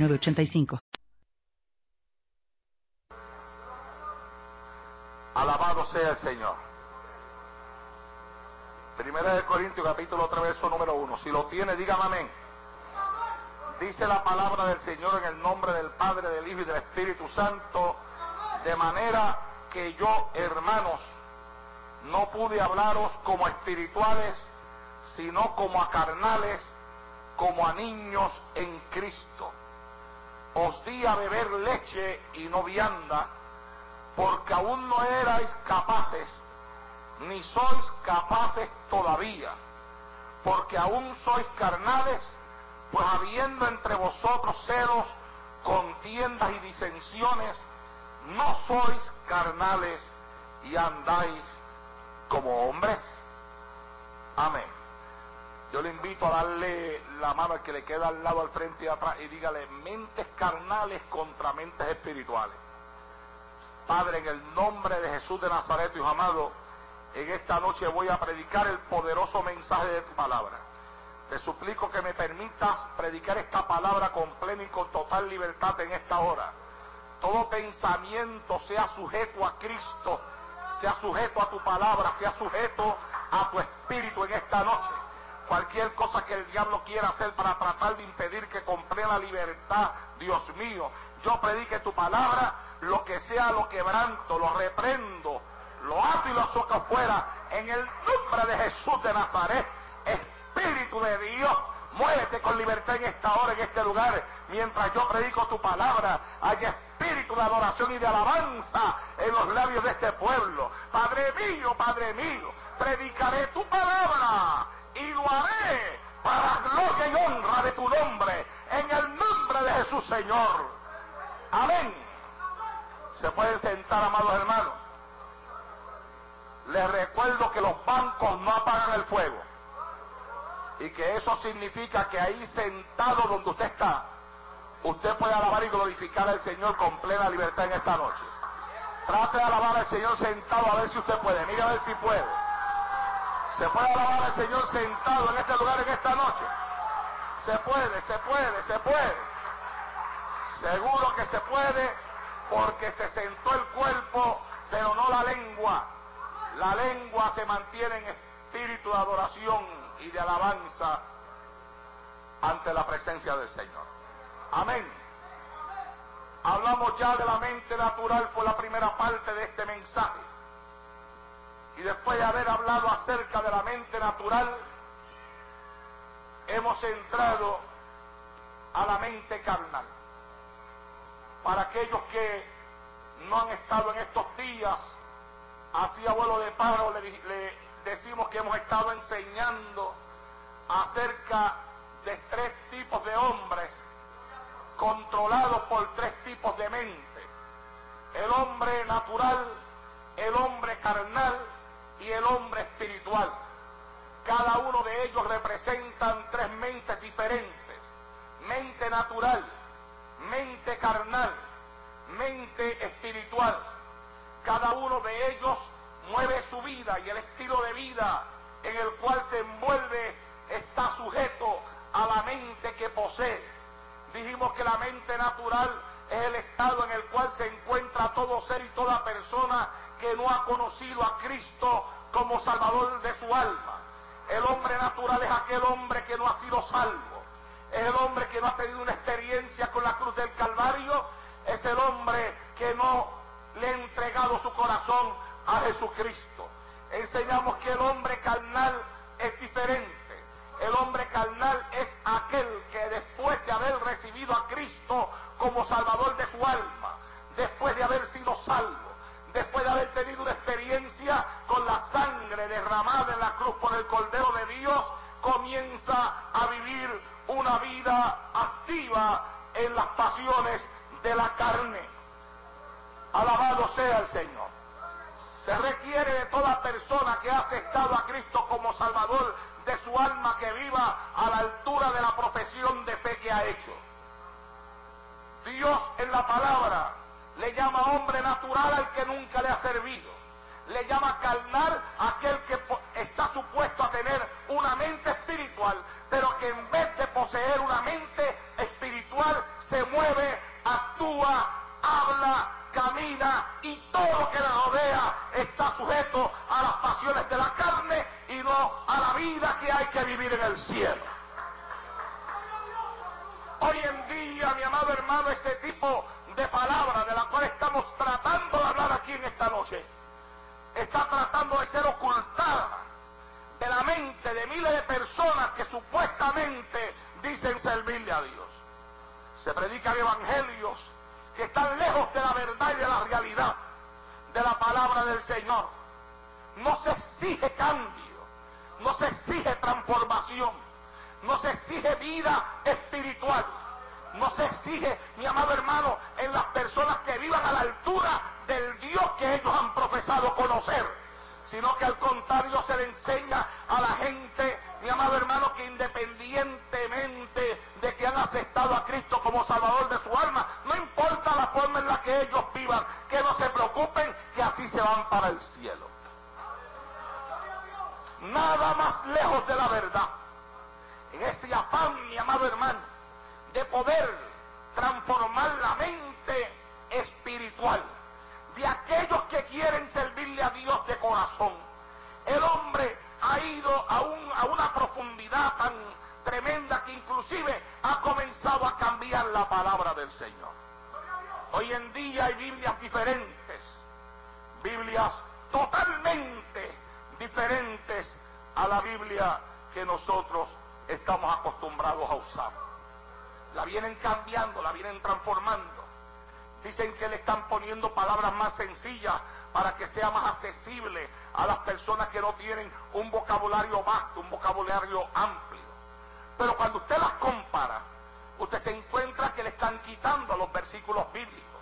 906985. Alabado sea el Señor. Primera de Corintios capítulo 3 verso número 1. Si lo tiene, dígame amén. Dice la palabra del Señor en el nombre del Padre, del Hijo y del Espíritu Santo, de manera que yo, hermanos, no pude hablaros como espirituales, sino como a carnales, como a niños en Cristo. Os di a beber leche y no vianda, porque aún no erais capaces, ni sois capaces todavía, porque aún sois carnales, pues habiendo entre vosotros celos, contiendas y disensiones, no sois carnales y andáis como hombres. Amén. Yo le invito a darle la mano al que le queda al lado, al frente y atrás y dígale mentes carnales contra mentes espirituales. Padre, en el nombre de Jesús de Nazaret, Hijo amado, en esta noche voy a predicar el poderoso mensaje de tu palabra. Te suplico que me permitas predicar esta palabra con plena y con total libertad en esta hora. Todo pensamiento sea sujeto a Cristo, sea sujeto a tu palabra, sea sujeto a tu espíritu en esta noche. Cualquier cosa que el diablo quiera hacer para tratar de impedir que con plena libertad, Dios mío, yo predique tu palabra, lo que sea lo quebranto, lo reprendo, lo ato y lo soco afuera, en el nombre de Jesús de Nazaret, Espíritu de Dios, muévete con libertad en esta hora, en este lugar, mientras yo predico tu palabra, hay espíritu de adoración y de alabanza en los labios de este pueblo. Padre mío, Padre mío, predicaré tu palabra y lo haré para gloria y honra de tu nombre, en el nombre de Jesús, Señor. Amén. Se pueden sentar, amados hermanos. Les recuerdo que los bancos no apagan el fuego. Y que eso significa que ahí sentado donde usted está, usted puede alabar y glorificar al Señor con plena libertad en esta noche. Trate de alabar al Señor sentado a ver si usted puede. Mira a ver si puede. Se puede alabar al Señor sentado en este lugar en esta noche. Se puede, se puede, se puede. Seguro que se puede porque se sentó el cuerpo, pero no la lengua. La lengua se mantiene en espíritu de adoración y de alabanza ante la presencia del Señor. Amén. Hablamos ya de la mente natural, fue la primera parte de este mensaje. Y después de haber hablado acerca de la mente natural, hemos entrado a la mente carnal. Para aquellos que no han estado en estos días, así abuelo de paro le, le decimos que hemos estado enseñando acerca de tres tipos de hombres controlados por tres tipos de mente. El hombre natural, el hombre carnal y el hombre espiritual. Cada uno de ellos representan tres mentes diferentes. Mente natural, mente carnal, mente espiritual. Cada uno de ellos mueve su vida y el estilo de vida en el cual se envuelve está sujeto a la mente que posee. Dijimos que la mente natural es el estado en el cual se encuentra todo ser y toda persona que no ha conocido a Cristo como Salvador de su alma. El hombre natural es aquel hombre que no ha sido salvo. Es el hombre que no ha tenido una experiencia con la cruz del Calvario. Es el hombre que no le ha entregado su corazón a Jesucristo. Enseñamos que el hombre carnal es diferente. El hombre carnal es aquel que después de haber recibido a Cristo como Salvador de su alma, después de haber sido salvo, después de haber tenido una experiencia con la sangre derramada en la cruz por el Cordero de Dios, comienza a vivir una vida activa en las pasiones de la carne. Alabado sea el Señor. Se requiere de toda persona que ha aceptado a Cristo como Salvador de su alma que viva a la altura de la profesión de fe que ha hecho. Dios en la palabra le llama hombre natural al que nunca le ha servido. Le llama carnal a aquel que está supuesto a tener una mente espiritual, pero que en vez de poseer una mente espiritual se mueve, actúa, habla, camina y todo lo que le rodea está sujeto a las pasiones de la carne y no a la vida que hay que vivir en el cielo. Hoy en día, mi amado hermano, ese tipo de palabra de la cual estamos tratando de hablar aquí en esta noche, está tratando de ser ocultada de la mente de miles de personas que supuestamente dicen servirle a Dios. Se predican evangelios que están lejos de la verdad y de la realidad de la palabra del Señor. No se exige cambio, no se exige transformación, no se exige vida espiritual, no se exige, mi amado hermano, en las personas que vivan a la altura del Dios que ellos han profesado conocer sino que al contrario se le enseña a la gente, mi amado hermano, que independientemente de que han aceptado a Cristo como Salvador de su alma, no importa la forma en la que ellos vivan, que no se preocupen, que así se van para el cielo. Nada más lejos de la verdad. En ese afán, mi amado hermano, de poder transformar la mente espiritual de aquellos que quieren servirle a Dios de corazón. El hombre ha ido a, a una profundidad tan tremenda que inclusive ha comenzado a cambiar la palabra del Señor. Hoy en día hay Biblias diferentes, Biblias totalmente diferentes a la Biblia que nosotros estamos acostumbrados a usar. La vienen cambiando, la vienen transformando. Dicen que le están poniendo palabras más sencillas para que sea más accesible a las personas que no tienen un vocabulario vasto, un vocabulario amplio. Pero cuando usted las compara, usted se encuentra que le están quitando a los versículos bíblicos,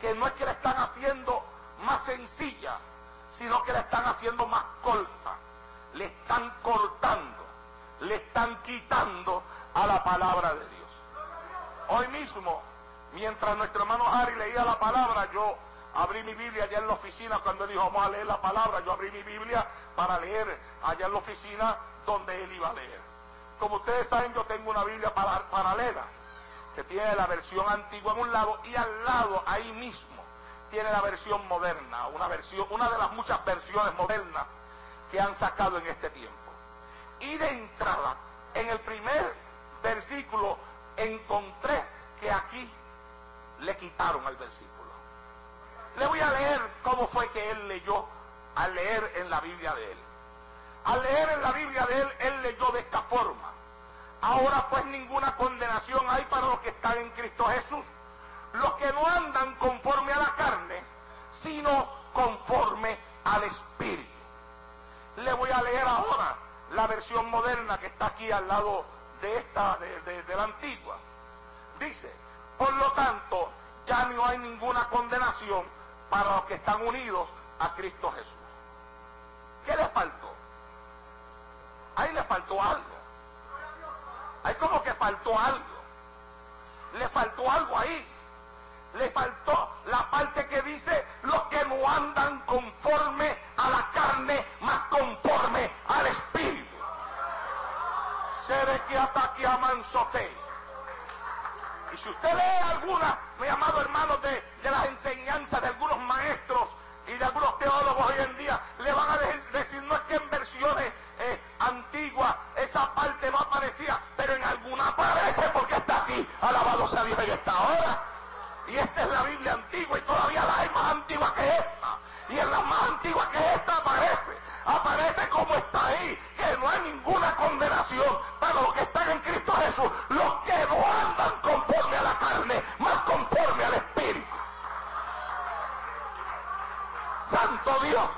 que no es que le están haciendo más sencilla, sino que le están haciendo más corta, le están cortando, le están quitando a la palabra de Dios. Hoy mismo Mientras nuestro hermano Harry leía la palabra, yo abrí mi Biblia allá en la oficina cuando él dijo vamos a leer la palabra, yo abrí mi Biblia para leer allá en la oficina donde él iba a leer. Como ustedes saben, yo tengo una Biblia paralela que tiene la versión antigua en un lado y al lado, ahí mismo, tiene la versión moderna, una versión, una de las muchas versiones modernas que han sacado en este tiempo. Y de entrada, en el primer versículo, encontré que aquí le quitaron al versículo. Le voy a leer cómo fue que él leyó al leer en la Biblia de él. Al leer en la Biblia de él, él leyó de esta forma. Ahora pues ninguna condenación hay para los que están en Cristo Jesús. Los que no andan conforme a la carne, sino conforme al Espíritu. Le voy a leer ahora la versión moderna que está aquí al lado de esta, de, la antigua. Dice, por lo tanto, ya no hay ninguna condenación para los que están unidos a Cristo Jesús. ¿Qué le faltó? Ahí le faltó algo. Ahí como que faltó algo. Le faltó algo ahí. Le faltó la parte que dice los que no andan conforme a la carne, más conforme al espíritu. Y si usted lee alguna, mi amado hermano, de, las enseñanzas de algunos maestros y de algunos teólogos hoy en día, le van a decir, no es que en versiones eh, antiguas esa parte no aparecía, pero en alguna aparece porque está aquí. Alabado sea Dios en esta hora. Y esta es la Biblia antigua y todavía la hay más antigua que esta y en la más antigua que esta aparece, aparece como está ahí, que no hay ninguna condenación para los que están en Cristo Jesús, los que no andan conforme a la carne, más conforme al Espíritu. Santo Dios.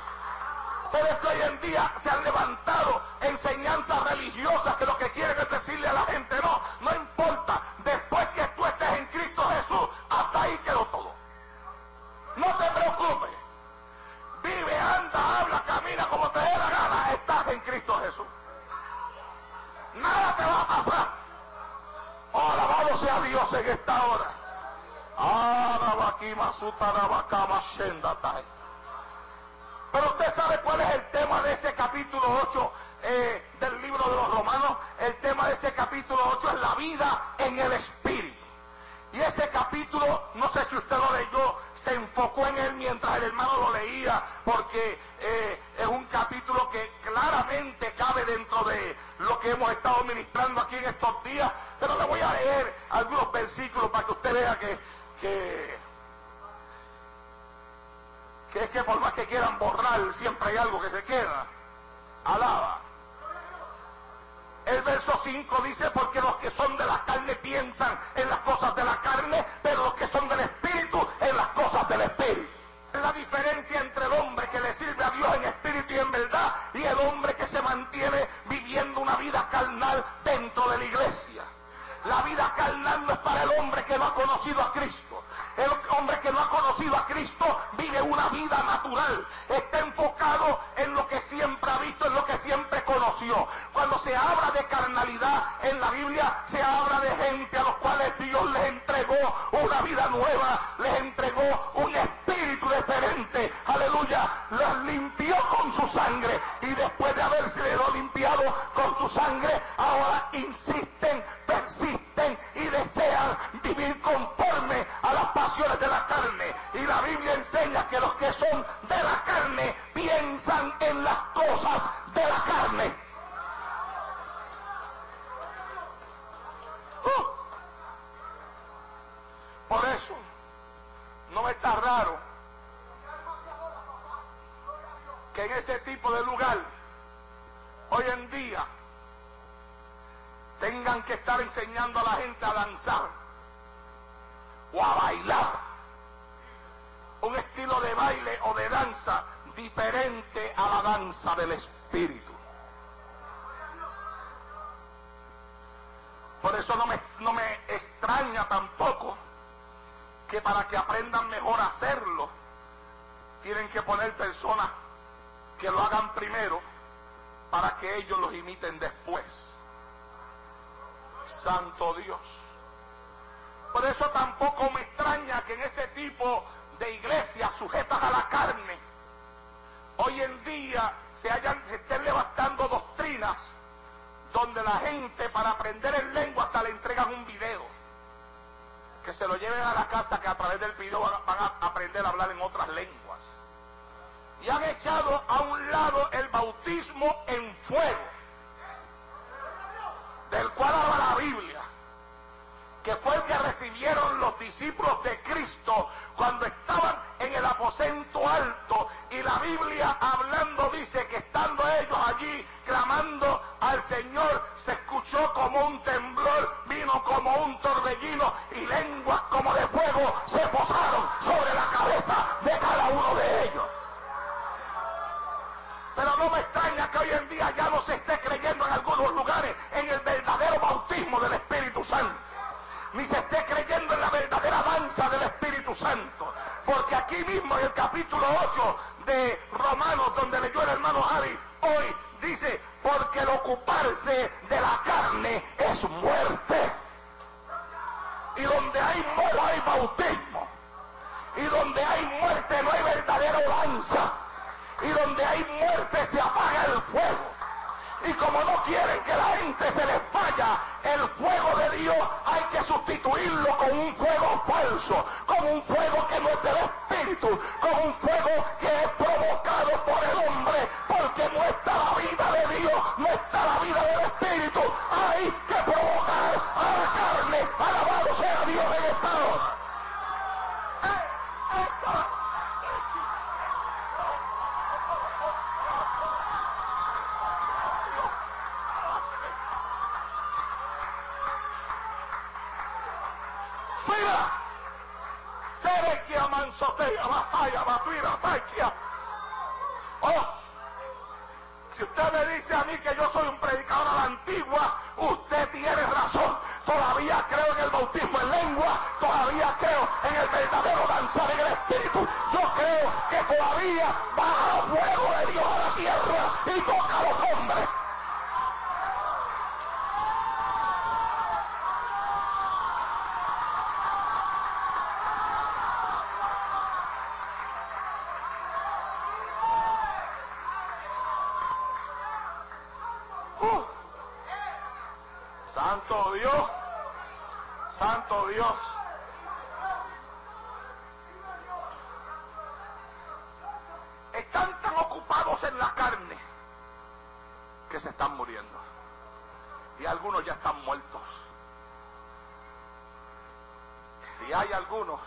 Por esto hoy en día se han levantado enseñanzas religiosas que lo que quieren es decirle a la gente, no, no importa, después que tú estés en Cristo Jesús, hasta ahí quedó todo. No te preocupes vive, anda, habla, camina como te dé la gana, estás en Cristo Jesús. Nada te va a pasar. Alabado sea Dios en esta hora. Pero usted sabe cuál es el tema de ese capítulo 8 eh, del libro de los romanos. El tema de ese capítulo 8 es la vida en el Espíritu. Y ese capítulo, no sé si usted lo leyó, se enfocó en él mientras el hermano lo leía, porque eh, es un capítulo que claramente cabe dentro de lo que hemos estado ministrando aquí en estos días. Pero le voy a leer algunos versículos para que usted vea que, que, que es que por más que quieran borrar, siempre hay algo que se queda. Alaba. El verso 5 dice, porque los que son de la carne piensan en las cosas de la carne, pero los que son del Espíritu en las cosas del Espíritu. La diferencia entre el hombre que le sirve a Dios en espíritu y en verdad y el hombre que se mantiene viviendo una vida carnal dentro de la iglesia. La vida carnal no es para el hombre que no ha conocido a Cristo. El hombre que no ha conocido a Cristo vive una vida natural. Está enfocado en lo que siempre ha visto, en lo que siempre conoció. Cuando se habla de carnalidad en la Biblia, se habla de gente a los cuales Dios les entregó una vida nueva, les entregó un espíritu diferente. Aleluya. Los limpió con su sangre y después de haberse limpiado con su sangre, ahora insisten, persisten y desean vivir conforme a las pasiones de la carne. Y la Biblia enseña que los que son de la carne piensan en las cosas de la carne. Uh. Por eso, no me está raro que en ese tipo de lugar, hoy en día, tengan que estar enseñando a la gente a danzar o a bailar. Un estilo de baile o de danza diferente a la danza del espíritu. Por eso no me, no me extraña tampoco que para que aprendan mejor a hacerlo, tienen que poner personas que lo hagan primero para que ellos los imiten después. Santo Dios. Por eso tampoco me extraña que en ese tipo de iglesias sujetas a la carne, hoy en día se, hayan, estén levantando doctrinas donde la gente para aprender el lengua hasta le entregan un video. Que se lo lleven a la casa que a través del video van a aprender a hablar en otras lenguas. Y han echado a un lado el bautismo en fuego, del cual habla la Biblia que fue el que recibieron los discípulos de Cristo cuando estaban en el aposento alto. Y la Biblia hablando dice que estando ellos allí clamando al Señor, se escuchó como un temblor, vino como un torbellino y lenguas como de fuego se posaron sobre la cabeza de cada uno de ellos. Pero no me extraña que hoy en día ya no se esté creyendo en algunos lugares en el verdadero bautismo del Espíritu Santo ni se esté creyendo en la verdadera danza del Espíritu Santo. Porque aquí mismo en el capítulo 8 de Romanos, donde leyó el hermano Javi, hoy dice, porque el ocuparse de la carne es muerte. Y donde hay muerte hay bautismo. Y donde hay muerte no hay verdadera danza. Y donde hay muerte se apaga el fuego. Y como no quieren que la gente se les vaya el fuego de Dios, hay que sustituirlo con un fuego falso, con un fuego que no es del Espíritu, con un fuego que es provocado por el hombre, porque no está la vida de Dios, no está la vida del Espíritu. Hay que provocar Oh, si usted me dice a mí que yo soy un predicador a la antigua, usted tiene razón. Todavía creo en el bautismo en lengua, todavía creo en el verdadero danzar en el Espíritu. Yo creo que todavía baja el fuego de Dios a la tierra y toca a los hombres. Santo Dios. Santo Dios. Están tan ocupados en la carne que se están muriendo. Y algunos ya están muertos. Y hay algunos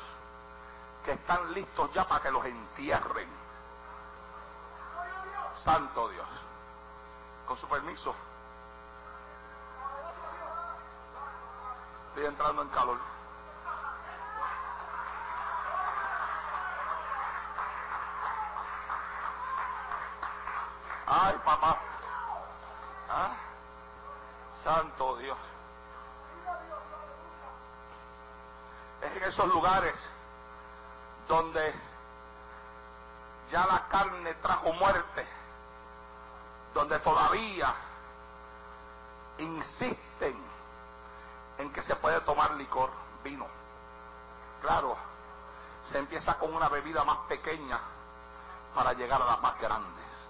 que están listos ya para que los entierren. Santo Dios. Con su permiso. Estoy entrando en calor. Ay, papá. ¿Ah? Santo Dios. Es en esos lugares donde ya la carne trajo muerte, donde todavía insisten en que se puede tomar licor, vino. Claro, se empieza con una bebida más pequeña para llegar a las más grandes.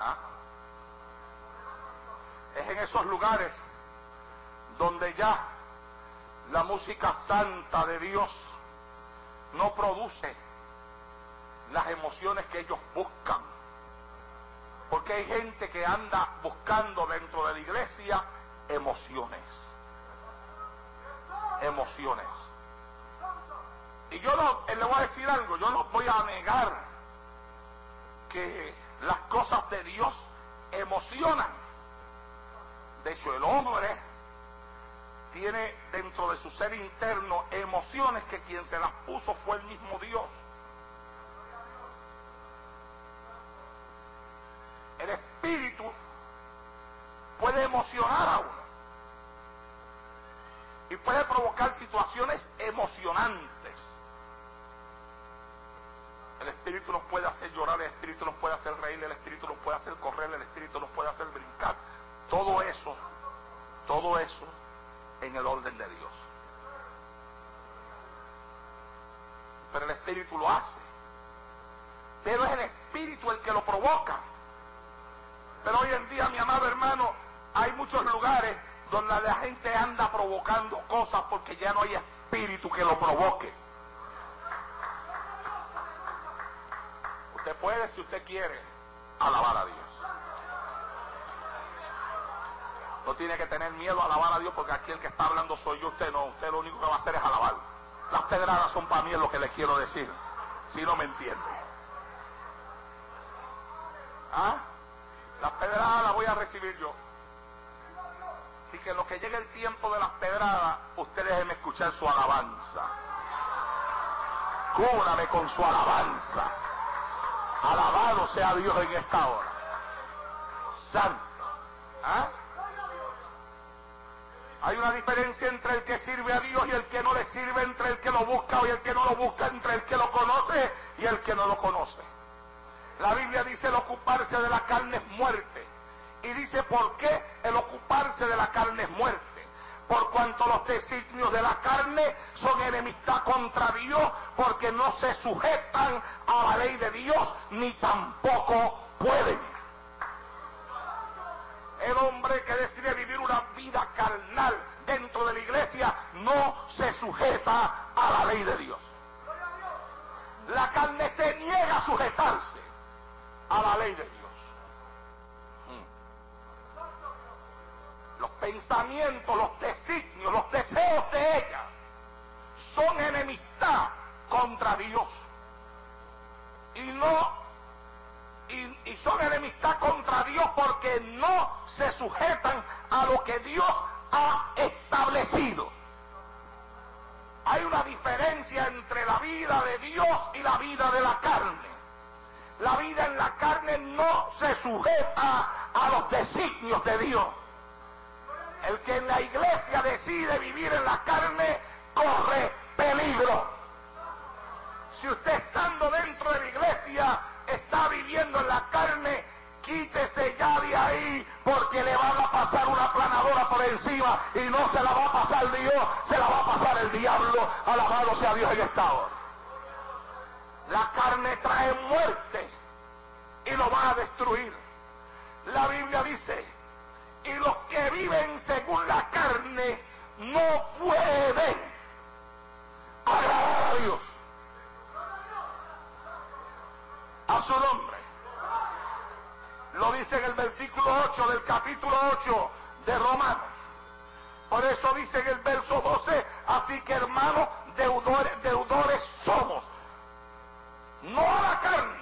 ¿Ah? Es en esos lugares donde ya la música santa de Dios no produce las emociones que ellos buscan. Porque hay gente que anda buscando dentro de la iglesia emociones. Emociones. Y yo no, le voy a decir algo, yo no voy a negar que las cosas de Dios emocionan. De hecho, el hombre tiene dentro de su ser interno emociones que quien se las puso fue el mismo Dios. El espíritu puede emocionar a uno y puede situaciones emocionantes. El espíritu nos puede hacer llorar, el espíritu nos puede hacer reír, el espíritu nos puede hacer correr, el espíritu nos puede hacer brincar. Todo eso, todo eso en el orden de Dios. Pero el Espíritu lo hace. Pero es el Espíritu el que lo provoca. Pero hoy en día, mi amado hermano, hay muchos lugares donde la gente anda provocando cosas porque ya no hay espíritu que lo provoque. Usted puede, si usted quiere, alabar a Dios. No tiene que tener miedo a alabar a Dios porque aquí el que está hablando soy yo, usted no. Usted lo único que va a hacer es alabar. Las pedradas son para mí lo que le quiero decir. Si no me entiende. ¿Ah? Las pedradas las voy a recibir yo. Así que lo que llegue el tiempo de las pedradas, usted déjeme escuchar su alabanza. Cúbrame con su alabanza. Alabado sea Dios en esta hora. Santo. ¿Ah? Hay una diferencia entre el que sirve a Dios y el que no le sirve, entre el que lo busca y el que no lo busca, entre el que lo conoce y el que no lo conoce. La Biblia dice el ocuparse de la carne es muerte. Y dice por qué el ocuparse de la carne es muerte. Por cuanto los designios de la carne son enemistad contra Dios, porque no se sujetan a la ley de Dios, ni tampoco pueden el hombre que decide vivir una vida carnal dentro de la iglesia no se sujeta a la ley de Dios. La carne se niega a sujetarse a la ley de Dios. Los pensamientos, los designios, los deseos de ella son enemistad contra Dios. Y no y, son enemistad contra Dios porque no se sujetan a lo que Dios ha establecido. Hay una diferencia entre la vida de Dios y la vida de la carne. La vida en la carne no se sujeta a los designios de Dios. El que en la iglesia decide vivir en la carne corre peligro. Si usted estando dentro de la iglesia está viviendo en la carne, quítese ya de ahí porque le van a pasar una planadora por encima y no se la va a pasar Dios, se la va a pasar el diablo. Alabado sea Dios en esta hora. La carne trae muerte y lo va a destruir. La Biblia dice Y los que viven según la carne no pueden agradar a Dios. A su nombre. Lo dice en el versículo 8 del capítulo 8 de Romanos. Por eso dice en el verso 12, así que hermanos, deudores, deudores somos. No a la carne,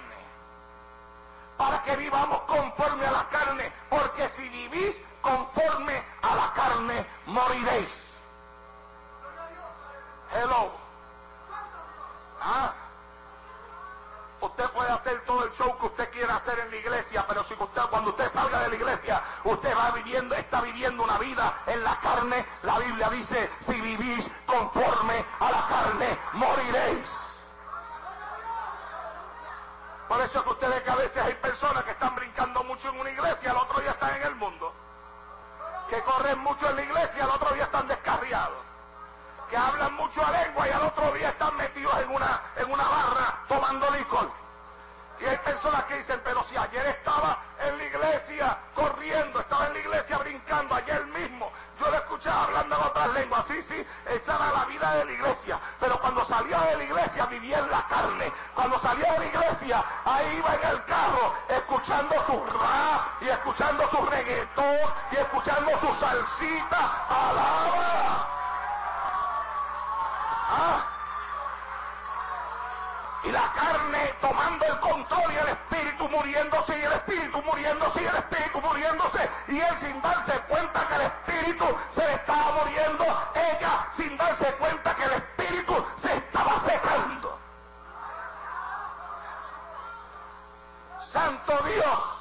para que vivamos conforme a la carne, porque si vivís conforme a la carne, moriréis. Hello. ¿Ah? Usted puede hacer todo el show que usted quiera hacer en la iglesia, pero si usted, cuando usted salga de la iglesia, usted va viviendo, está viviendo una vida en la carne, la Biblia dice, si vivís conforme a la carne, moriréis. Por eso es que usted ve que a veces hay personas que están brincando mucho en una iglesia, al otro día están en el mundo. Que corren mucho en la iglesia, al otro día están descarriados. Que hablan mucho a lengua y al otro día están metidos en una, en una barra tomando licor. Y hay personas que dicen, pero si ayer estaba en la iglesia corriendo, estaba en la iglesia brincando, ayer mismo, yo le escuchaba hablando en otras lenguas, sí, sí, esa era la vida de la iglesia, pero cuando salía de la iglesia vivía en la carne, cuando salía de la iglesia, ahí iba en el carro, escuchando su rap, y escuchando su reggaetón, y escuchando su salsita, alaba. ¿Ah? Y la carne tomando el control y el espíritu muriéndose y el espíritu muriéndose y el espíritu muriéndose y él sin darse cuenta que el espíritu se le estaba muriendo, ella sin darse cuenta que el espíritu se estaba secando. Santo Dios.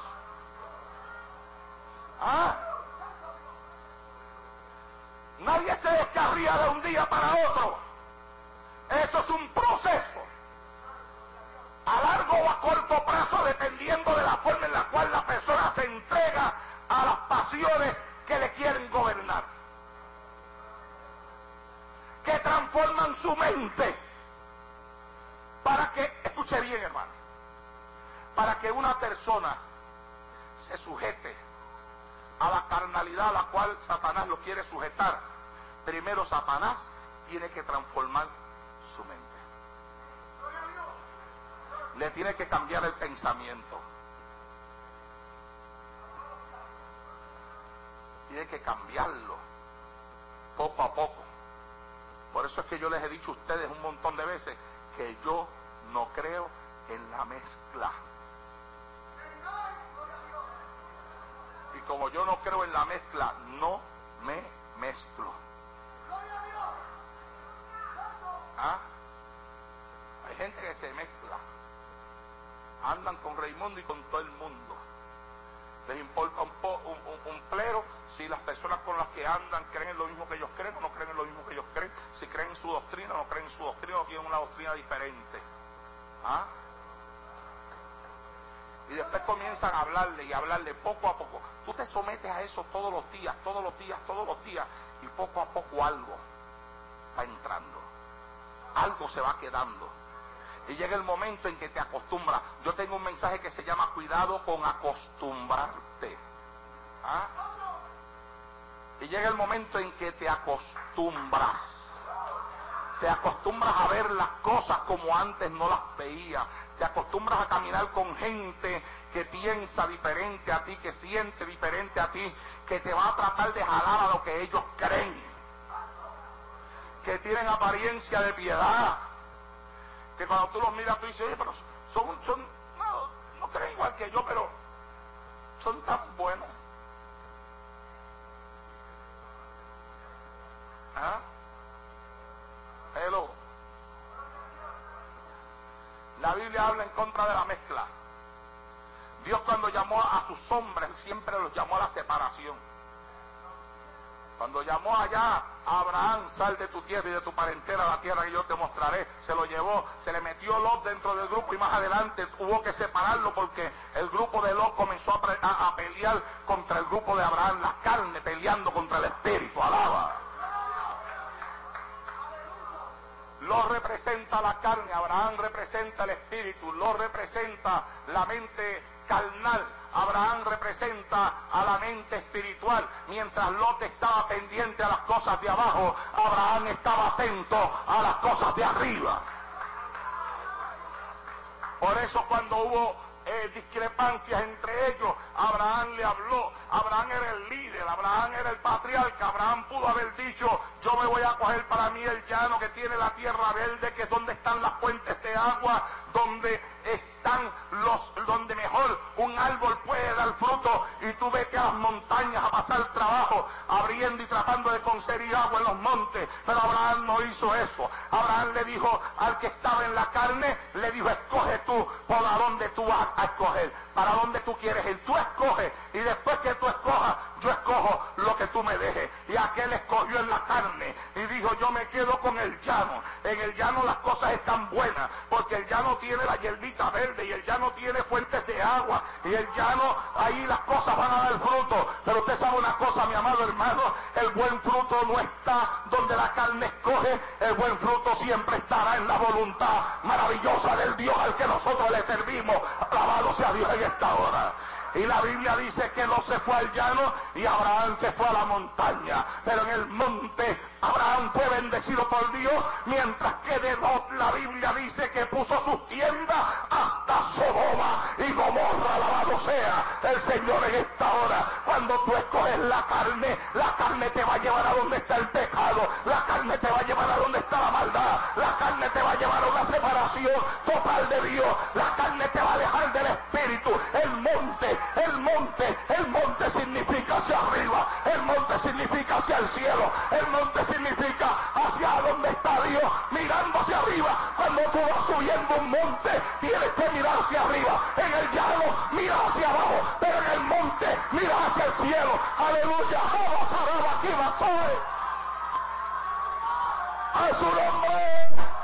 ¿Ah? Nadie se descarría de un día para otro. Eso es un proceso a largo o a corto plazo dependiendo de la forma en la cual la persona se entrega a las pasiones que le quieren gobernar. Que transforman su mente para que, escuche bien hermano, para que una persona se sujete a la carnalidad a la cual Satanás lo quiere sujetar. Primero Satanás tiene que transformar su mente le tiene que cambiar el pensamiento. Tiene que cambiarlo poco a poco. Por eso es que yo les he dicho a ustedes un montón de veces que yo no creo en la mezcla. Y como yo no creo en la mezcla, no me mezclo. ¿Ah? Hay gente que se mezcla andan con Raimundo y con todo el mundo. Les importa un, un, plero si las personas con las que andan creen en lo mismo que ellos creen o no creen en lo mismo que ellos creen, si creen en su doctrina o no creen en su doctrina o tienen una doctrina diferente. ¿Ah? Y después comienzan a hablarle y hablarle poco a poco. Tú te sometes a eso todos los días, todos los días, todos los días, y poco a poco algo va entrando. Algo se va quedando y llega el momento en que te acostumbras. Yo tengo un mensaje que se llama cuidado con acostumbrarte. ¿Ah? Y llega el momento en que te acostumbras. Te acostumbras a ver las cosas como antes no las veías. Te acostumbras a caminar con gente que piensa diferente a ti, que siente diferente a ti, que te va a tratar de jalar a lo que ellos creen. Que tienen apariencia de piedad que cuando tú los miras tú dices, pero son, son no, no creen igual que yo, pero son tan buenos. ¿Ah? Hello. La Biblia habla en contra de la mezcla. Dios cuando llamó a sus hombres siempre los llamó a la separación. Cuando llamó allá a Abraham, sal de tu tierra y de tu parentela a la tierra que yo te mostraré, se lo llevó, se le metió Lot dentro del grupo y más adelante hubo que separarlo porque el grupo de Lot comenzó a, pelear contra el grupo de Abraham, la carne peleando contra el espíritu, alaba. Lo representa la carne, Abraham representa el espíritu, lo representa la mente a la mente espiritual. Mientras Lot estaba pendiente a las cosas de abajo, Abraham estaba atento a las cosas de arriba. Por eso cuando hubo eh, discrepancias entre ellos, Abraham le habló. Abraham era el líder, Abraham era el patriarca. Abraham pudo haber dicho, yo me voy a coger para mí el llano que tiene la tierra verde, que es donde están las fuentes de agua, donde están los, donde mejor un árbol puede dar fruto y tú vete a las montañas a pasar trabajo, abriendo y tratando de conseguir agua en los montes. Pero Abraham no hizo eso. Abraham le dijo al que estaba en la carne, le dijo, escoge tú por a dónde tú vas a escoger, para dónde tú quieres ir. Tú escoges y después que tú escojas, yo escojo lo que tú me dejes. Y aquel escogió en la carne y dijo, yo me quedo con el llano. En el llano las cosas están buenas, porque el llano tiene la hierbita verde y el llano tiene fuentes de agua y el llano ahí las cosas van a dar fruto. Pero usted sabe una cosa, mi amado hermano, el buen fruto no está donde la carne escoge, el buen fruto siempre estará en la voluntad maravillosa del Dios al que nosotros le servimos. Alabado sea Dios en esta hora. Y la Biblia dice que no se fue al llano y Abraham se fue a la montaña. Pero en el monte Abraham fue bendecido por Dios, mientras que de Lot la Biblia dice que puso sus tiendas hasta Sodoma y Gomorra. Alabado sea el Señor en esta hora. Cuando tú escoges la carne, la carne te va a llevar a donde está el pecado. La carne te va a llevar a donde está la maldad. La carne te va a llevar a una separación total de Dios. La carne te va a dejar del Espíritu. El monte significa hacia arriba, el monte significa hacia el cielo, el monte significa hacia donde está Dios, mirando hacia arriba. Cuando tú vas subiendo un monte, tienes que mirar hacia arriba. En el llano, mira hacia abajo, pero en el monte, mira hacia el cielo. Aleluya, a su nombre.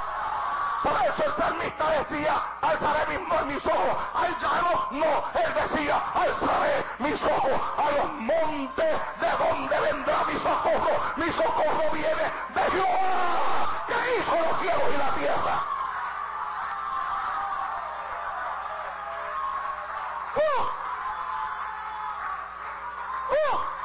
Por eso el salmista decía, alzaré mis, mis ojos al llano. No, él decía, alzaré mis ojos a los montes de donde vendrá mi socorro. Mi socorro viene de Jehová, que hizo los cielos y la tierra. ¡Oh! ¡Oh!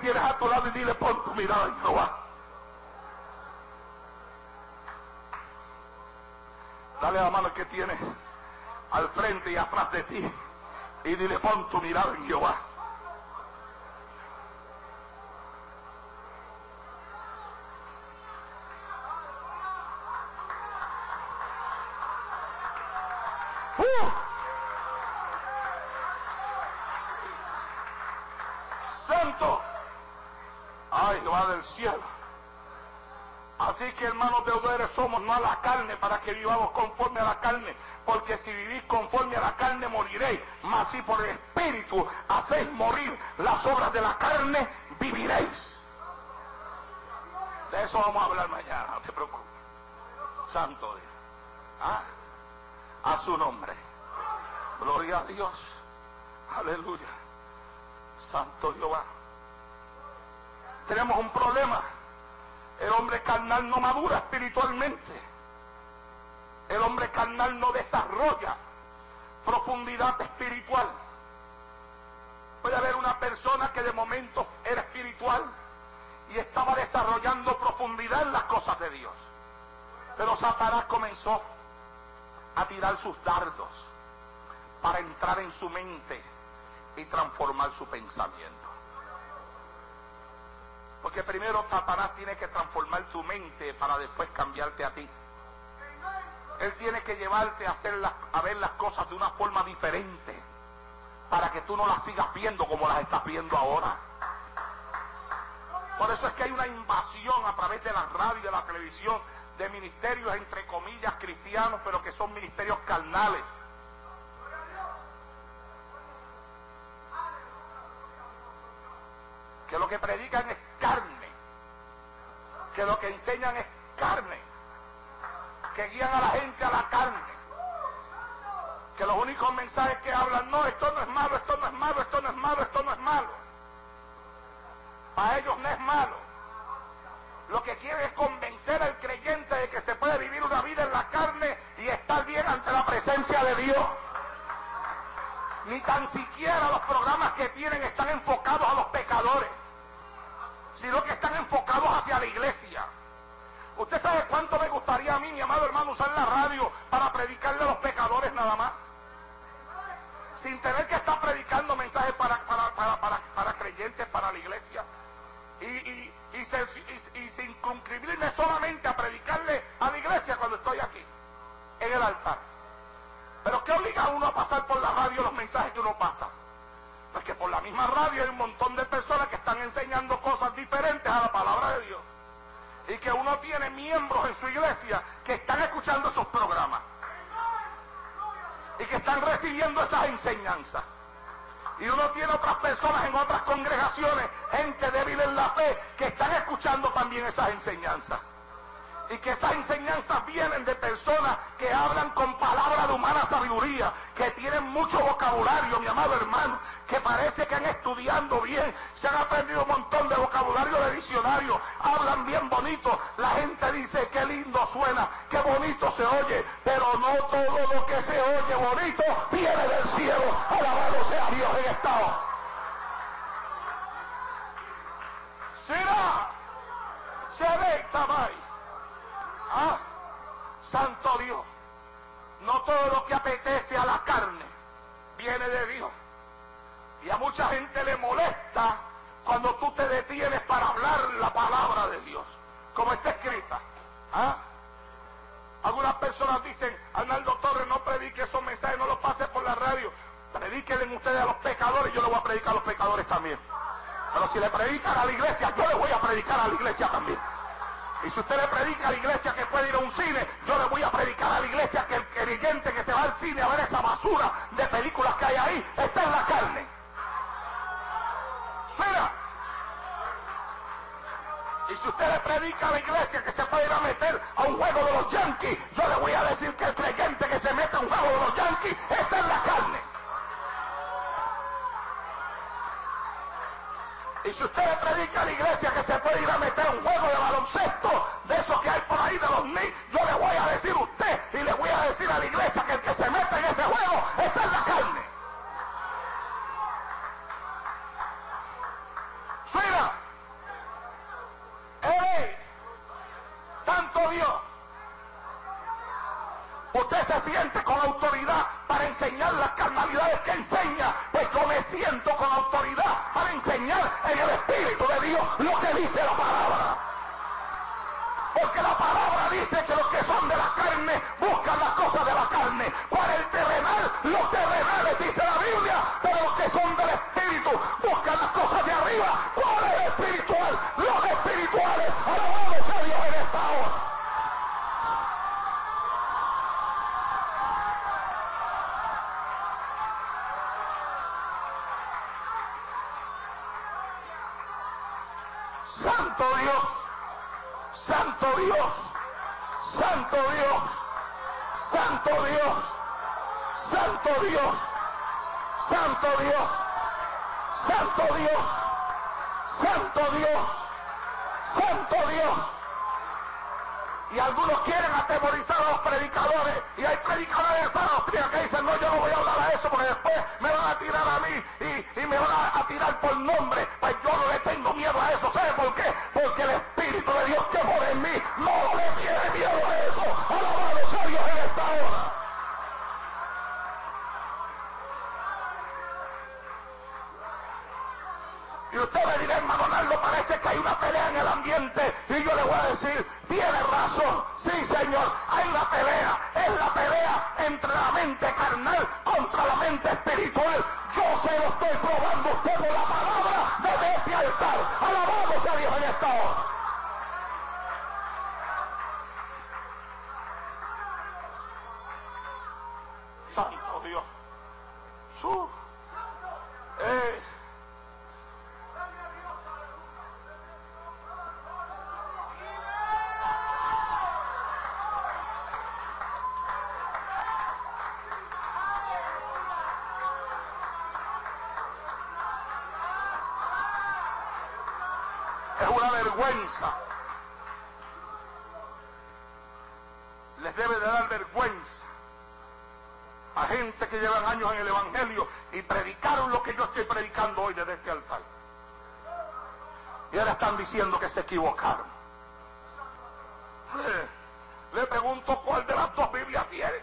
Tienes a tu lado y dile, pon tu mirada en Jehová. Dale la mano que tienes al frente y atrás de ti y dile, pon tu mirada en Jehová. Así que hermanos deudores somos no a la carne para que vivamos conforme a la carne, porque si vivís conforme a la carne moriréis, mas si por el Espíritu hacéis morir las obras de la carne, viviréis. De eso vamos a hablar mañana, no te preocupes. Santo Dios. ¿Ah? A su nombre. Gloria a Dios. Aleluya. Santo Jehová. Tenemos un problema. El hombre carnal no madura espiritualmente. El hombre carnal no desarrolla profundidad espiritual. Puede haber una persona que de momento era espiritual y estaba desarrollando profundidad en las cosas de Dios. Pero Satanás comenzó a tirar sus dardos para entrar en su mente y transformar su pensamiento. Porque primero Satanás tiene que transformar tu mente para después cambiarte a ti. Él tiene que llevarte a, hacer a ver las cosas de una forma diferente para que tú no las sigas viendo como las estás viendo ahora. Por eso es que hay una invasión a través de la radio y de la televisión de ministerios entre comillas cristianos, pero que son ministerios carnales. Que lo que predican es carne. Que lo que enseñan es carne. Que guían a la gente a la carne. que los únicos mensajes que hablan, no, esto no es malo, esto no es malo, esto no es malo, esto no es malo. Para ellos no es malo. Lo que quieren es convencer al creyente de que se puede vivir una vida en la carne y estar bien ante la presencia de Dios. Ni tan siquiera los programas que tienen están enfocados a los pecadores, sino que están enfocados hacia la iglesia. ¿Usted sabe cuánto me gustaría a mí, mi amado hermano, usar la radio para predicarle a los pecadores nada más? Sin tener que estar predicando mensajes para, para, creyentes, para la iglesia. Y, y, y, sin circunscribirme solamente a predicarle a la iglesia cuando estoy aquí, en el altar. Pero ¿qué obliga a uno a pasar por la radio los mensajes que uno pasa? Pues que por la misma radio hay un montón de personas que están enseñando cosas diferentes a la palabra de Dios. Y que uno tiene miembros en su iglesia que están escuchando esos programas. Y que están recibiendo esas enseñanzas. Y uno tiene otras personas en otras congregaciones, gente débil en la fe, que están escuchando también esas enseñanzas y que esas enseñanzas vienen de personas que hablan con palabras de humana sabiduría, que tienen mucho vocabulario, mi amado hermano, que parece que han estudiado bien, se han aprendido un montón de vocabulario de diccionario, hablan bien bonito, la gente dice qué lindo suena, qué bonito se oye, pero no todo lo que se oye bonito viene del cielo, alabado sea Dios en estado. Será, se ve, Ah, santo Dios. No todo lo que apetece a la carne viene de Dios. Y a mucha gente le molesta cuando tú te detienes para hablar la palabra de Dios, como está escrita. ¿Ah? Algunas personas dicen, Arnaldo Torres, no predique esos mensajes, no los pase por la radio. Predíquenle ustedes a los pecadores, yo le voy a predicar a los pecadores también. Pero si le predican a la iglesia, yo le voy a predicar a la iglesia también. Y si usted le predica a la iglesia que puede ir a un cine, yo le voy a predicar a la iglesia que el creyente que se va al cine a ver esa basura de películas que hay ahí está en la carne. Suena. Y si usted le predica a la iglesia que se puede ir a meter a un juego de los yankees, yo le voy a decir que el creyente que se mete a un juego de los yankees está en la carne. Y si usted le predica a la iglesia que se puede ir a meter un juego de baloncesto, palabra dice que los que son de la carne buscan las cosas de la Debe de dar vergüenza a gente que llevan años en el Evangelio y predicaron lo que yo estoy predicando hoy desde este altar. Y ahora están diciendo que se equivocaron. Le, le pregunto cuál de las dos Biblias tienen.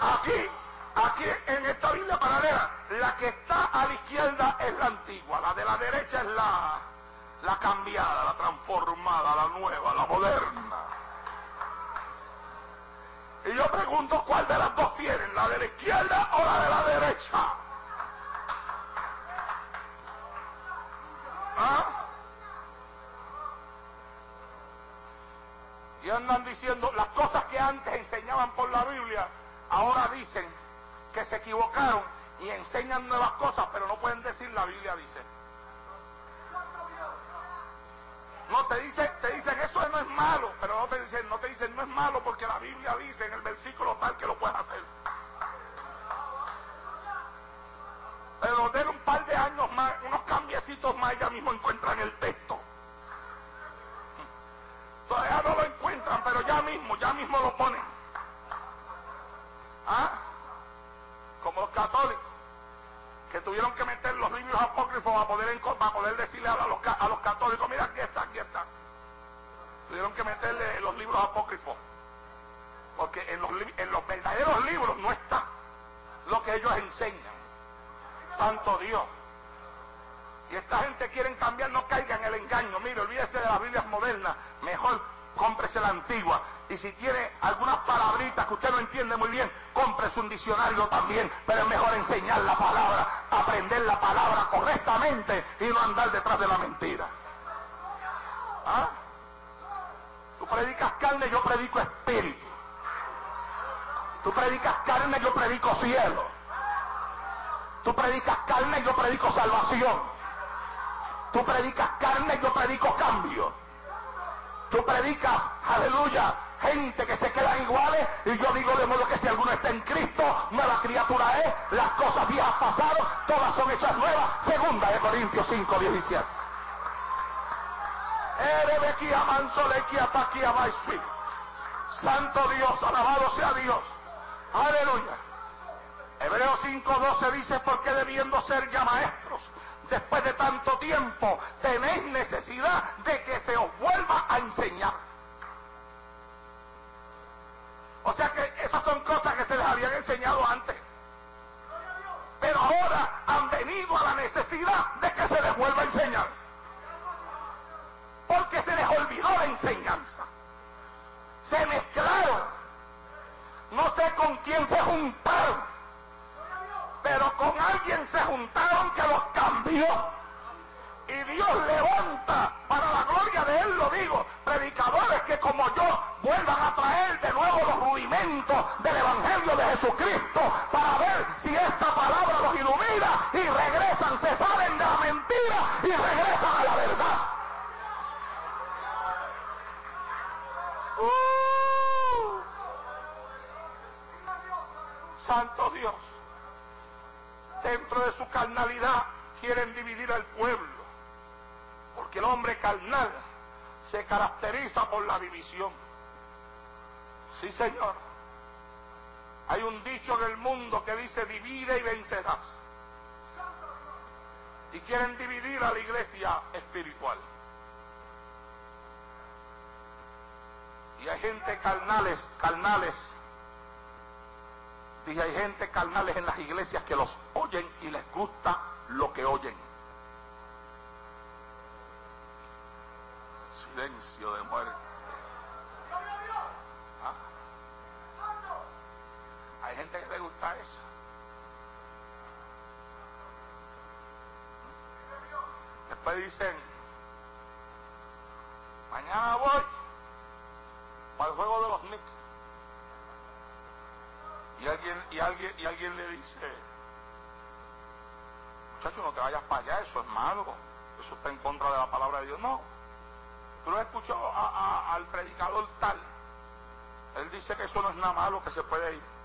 Aquí, aquí en esta Biblia paralela, la que está a la izquierda es la antigua, la de la derecha es la, la cambiada, la transformada, la nueva, la moderna. Y yo pregunto cuál de las dos tienen, la de la izquierda o la de la derecha. ¿Ah? Y andan diciendo las cosas que antes enseñaban por la Biblia, ahora dicen que se equivocaron y enseñan nuevas cosas, pero no pueden decir la Biblia dice. No te dicen, te dicen eso no es malo, pero no te dicen, no te dicen no es malo porque la Biblia dice en el versículo tal que lo puedes hacer. Pero den un par de años más, unos cambiecitos más, ya mismo encuentran el texto. Todavía no lo encuentran, pero ya mismo, ya mismo lo ponen. ¿Ah? Como los católicos, que tuvieron que meter los libros apócrifos para poder, para poder decirle a los, a los católicos, mira, aquí está, aquí está. Tuvieron que meterle los libros apócrifos. Porque en los, en los verdaderos libros no está lo que ellos enseñan. Santo Dios. Y esta gente quieren cambiar, no caiga en el engaño. Mire, olvídese de las Biblias modernas. Mejor cómprese la antigua. Y si tiene algunas palabritas que usted no entiende muy bien, cómprese un diccionario también. Pero es mejor enseñar la palabra, aprender la palabra correctamente y no andar detrás de la mentira. ¿Ah? Tú predicas carne, yo predico espíritu. Tú predicas carne, yo predico cielo. Tú predicas carne, yo predico salvación. Tú predicas carne, yo predico cambio. Tú predicas, aleluya, gente que se quedan iguales y yo digo de modo que si alguno está en Cristo, nueva criatura es, las cosas viejas pasaron, todas son hechas nuevas. Segunda de Corintios 5, 17. Santo Dios, alabado sea Dios. Aleluya. Hebreos 5.12 dice, porque debiendo ser ya maestros, después de tanto tiempo, tenéis necesidad de que se os vuelva a enseñar. O sea que esas son cosas que se les habían enseñado antes. Pero ahora han venido a la necesidad de que se les vuelva a enseñar. Porque se les olvidó la enseñanza. Se mezclaron. No sé con quién se juntaron. Pero con alguien se juntaron que los cambió. Y Dios levanta para la gloria de Él, lo digo, predicadores que como yo vuelvan a traer de nuevo los rudimentos del Evangelio de Jesucristo para ver si esta palabra los ilumina y regresan, se salen de la mentira y regresan a la verdad. Uh. Santo Dios, dentro de su carnalidad quieren dividir al pueblo, porque el hombre carnal se caracteriza por la división. Sí, Señor. Hay un dicho en el mundo que dice divide y vencerás. Y quieren dividir a la iglesia espiritual. Y hay gente carnales, carnales. Y hay gente carnales en las iglesias que los oyen y les gusta lo que oyen. Silencio de muerte. ¿Ah? Hay gente que le gusta eso. Después dicen, mañana voy para el juego de los Knicks. Y alguien, y alguien, y alguien le dice, muchacho, no te vayas para allá, eso es malo, eso está en contra de la palabra de Dios. No, tú lo has escuchado a, a, al predicador tal. Él dice que eso no es nada malo, que se puede ir.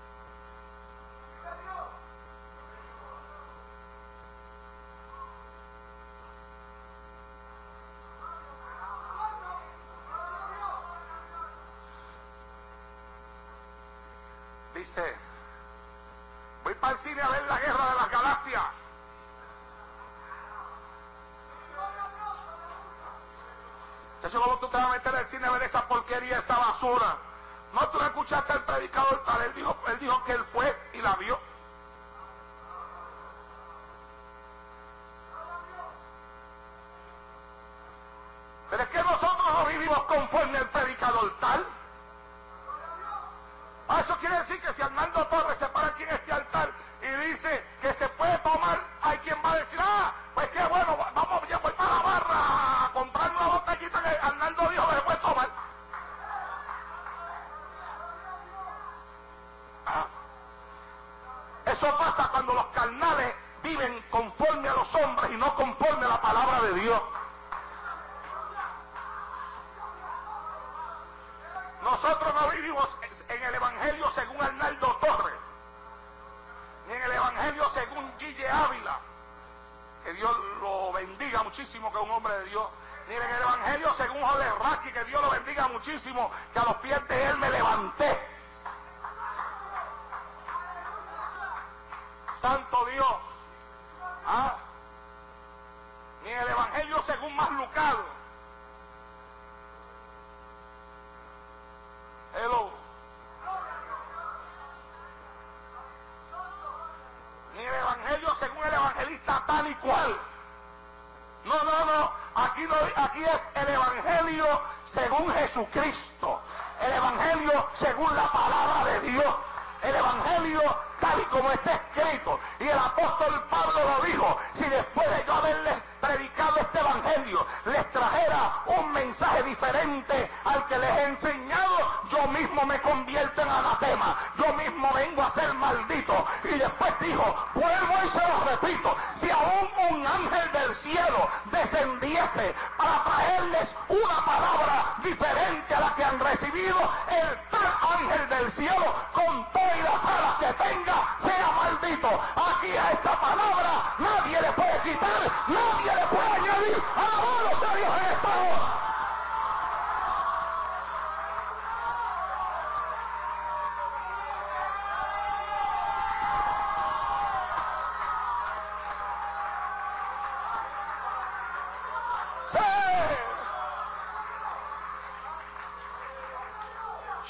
Dice, voy para el cine a ver la guerra de las galaxias. Eso como tú te vas a meter al cine a ver esa porquería, esa basura. No, tú no escuchaste al predicador tal, él dijo, él dijo que él fue y la vio.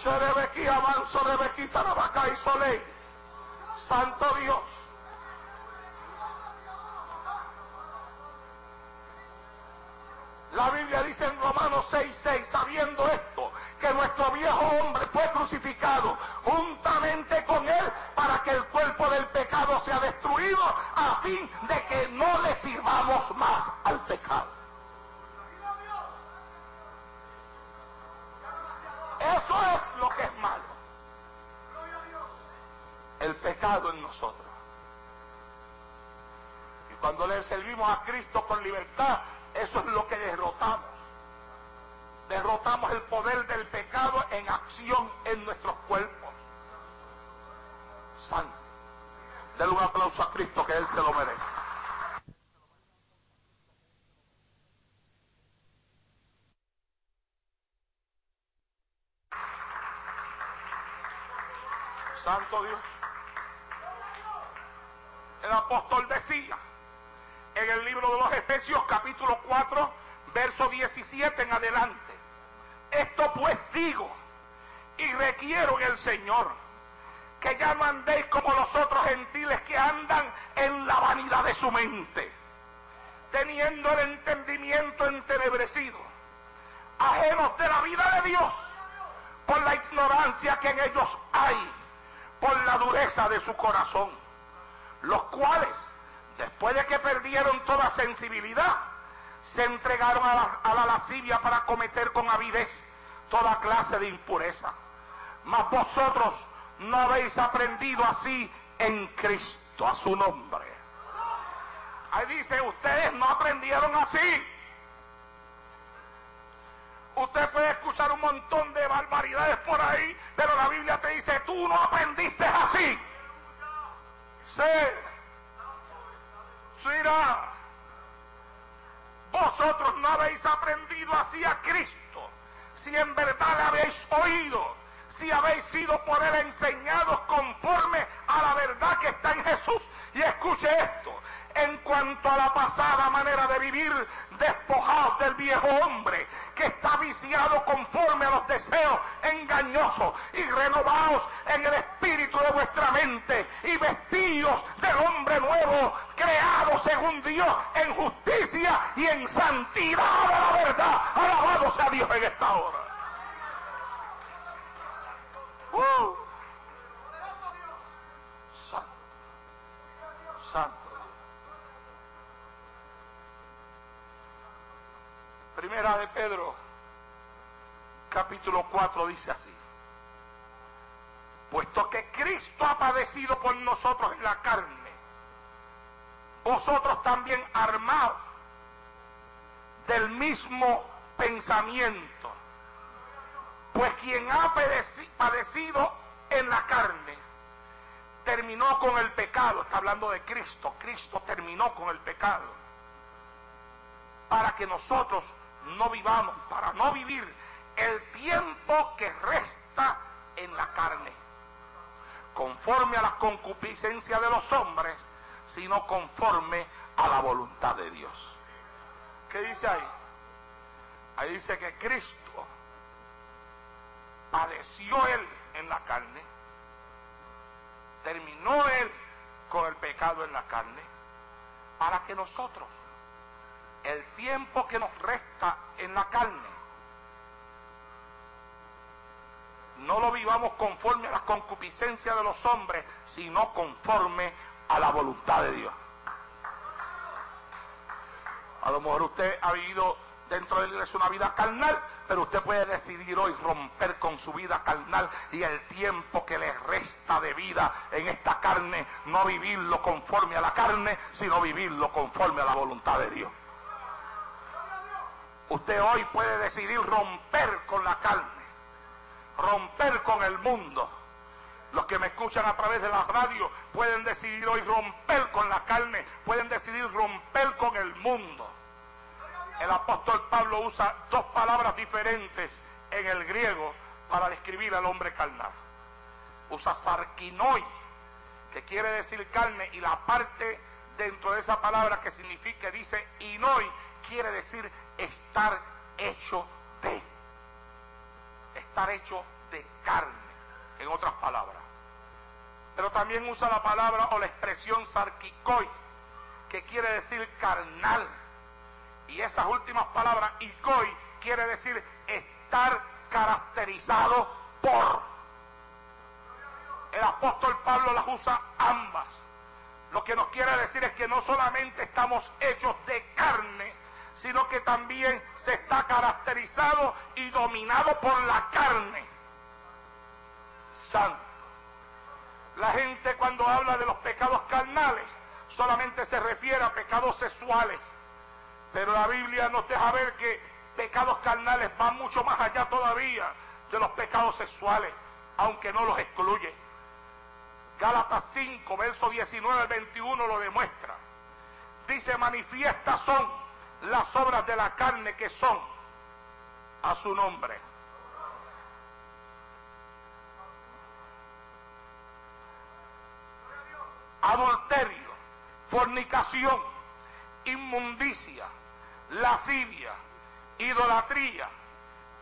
Sherebequí, avanzo, Rebequí, Tarabacá y Soleil. Santo Dios. La Biblia dice en Romanos 6, 6, sabiendo esto, que nuestro viejo hombre fue crucificado juntamente con él para que el cuerpo del pecado sea destruido a fin de que no le sirvamos más al pecado. Es malo. El pecado en nosotros. Y cuando le servimos a Cristo con libertad, eso es lo que derrotamos. Derrotamos el poder del pecado en acción en nuestros cuerpos. Santo. Denle un aplauso a Cristo que Él se lo merece. Santo Dios. El apóstol decía en el libro de los Efesios capítulo 4, verso 17 en adelante. Esto pues digo y requiero en el Señor que ya no andéis como los otros gentiles que andan en la vanidad de su mente, teniendo el entendimiento entenebrecido, ajenos de la vida de Dios, por la ignorancia que en ellos hay, por la dureza de su corazón, los cuales, después de que perdieron toda sensibilidad, se entregaron a la, a la lascivia para cometer con avidez toda clase de impureza. Mas vosotros no habéis aprendido así en Cristo, a su nombre. Ahí dice, ustedes no aprendieron así. Usted puede escuchar un montón de barbaridades por ahí, pero la Biblia te dice, tú no aprendiste así. Sí. Mira, vosotros no habéis aprendido así a Cristo, si en verdad habéis oído, si habéis sido por él enseñados conforme a la verdad que está en Jesús. Y escuche esto, en cuanto a la pasada manera de vivir, despojados del viejo hombre que está viciado conforme a los deseos engañosos y renovados en el espíritu de vuestra mente y vestidos del hombre nuevo, creado según Dios en justicia y en santidad de la verdad. Alabado sea Dios en esta hora. Uh. Santo. Santo. Primera de Pedro, capítulo 4 dice así. Puesto que Cristo ha padecido por nosotros en la carne, vosotros también armados del mismo pensamiento. Pues quien ha padecido en la carne, terminó con el pecado. Está hablando de Cristo. Cristo terminó con el pecado. Para que nosotros no vivamos, para no vivir el tiempo que resta en la carne, conforme a la concupiscencia de los hombres, sino conforme a la voluntad de Dios. ¿Qué dice ahí? Ahí dice que Cristo padeció él en la carne, terminó él con el pecado en la carne, para que nosotros el tiempo que nos resta en la carne, no lo vivamos conforme a la concupiscencia de los hombres, sino conforme a la voluntad de Dios. A lo mejor usted ha vivido dentro de la iglesia una vida carnal, pero usted puede decidir hoy romper con su vida carnal y el tiempo que le resta de vida en esta carne, no vivirlo conforme a la carne, sino vivirlo conforme a la voluntad de Dios. Usted hoy puede decidir romper con la carne, romper con el mundo. Los que me escuchan a través de la radio pueden decidir hoy romper con la carne, pueden decidir romper con el mundo. El apóstol Pablo usa dos palabras diferentes en el griego para describir al hombre carnal. Usa sarquinoi, que quiere decir carne, y la parte dentro de esa palabra que significa, dice inoi, quiere decir estar hecho de. Estar hecho de carne, en otras palabras. Pero también usa la palabra o la expresión sarquicoi, que quiere decir carnal. Y esas últimas palabras, ikoi, quiere decir estar caracterizado por. El apóstol Pablo las usa ambas. Lo que nos quiere decir es que no solamente estamos hechos de carne, sino que también se está caracterizado y dominado por la carne. Santo. La gente cuando habla de los pecados carnales solamente se refiere a pecados sexuales, pero la Biblia nos deja ver que pecados carnales van mucho más allá todavía de los pecados sexuales, aunque no los excluye. Gálatas 5, verso 19 al 21 lo demuestra. Dice, manifiestas son las obras de la carne que son a su nombre. Adulterio, fornicación, inmundicia, lascivia, idolatría,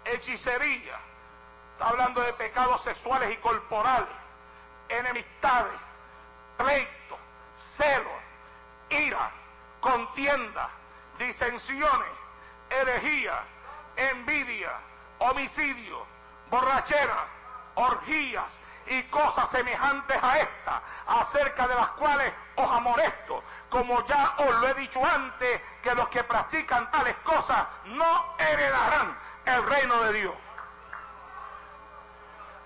hechicería. Está hablando de pecados sexuales y corporales, enemistades, pleito, celo, ira, contienda, disensiones, herejía, envidia, homicidio, borrachera, orgías y cosas semejantes a esta, acerca de las cuales os amonesto, como ya os lo he dicho antes, que los que practican tales cosas no heredarán el reino de Dios.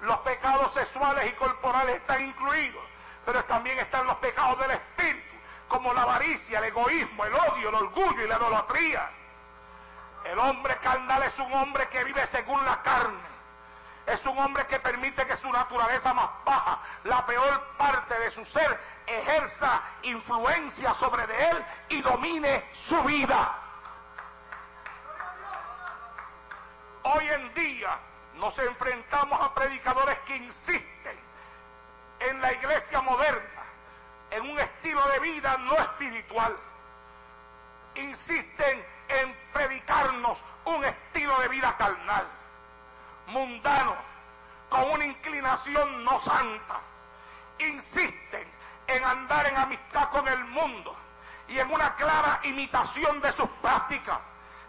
Los pecados sexuales y corporales están incluidos, pero también están los pecados del espíritu como la avaricia, el egoísmo, el odio, el orgullo y la idolatría. El hombre carnal es un hombre que vive según la carne. Es un hombre que permite que su naturaleza más baja, la peor parte de su ser, ejerza influencia sobre él y domine su vida. Hoy en día nos enfrentamos a predicadores que insisten en la iglesia moderna, en un estilo de vida no espiritual. Insisten en predicarnos un estilo de vida carnal, mundano, con una inclinación no santa. Insisten en andar en amistad con el mundo y en una clara imitación de sus prácticas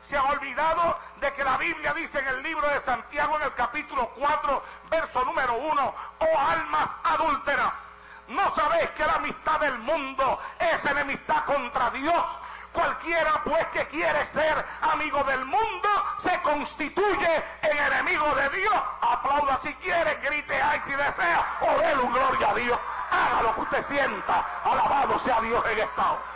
se ha olvidado de que la Biblia dice en el libro de Santiago en el capítulo 4, verso número 1, oh almas adúlteras, ¿no sabéis que la amistad del mundo es enemistad contra Dios? Cualquiera pues que quiere ser amigo del mundo se constituye en enemigo de Dios. Aplauda si quiere, grite ay si desea, o un gloria a Dios. Haga lo que usted sienta. Alabado sea Dios en esta.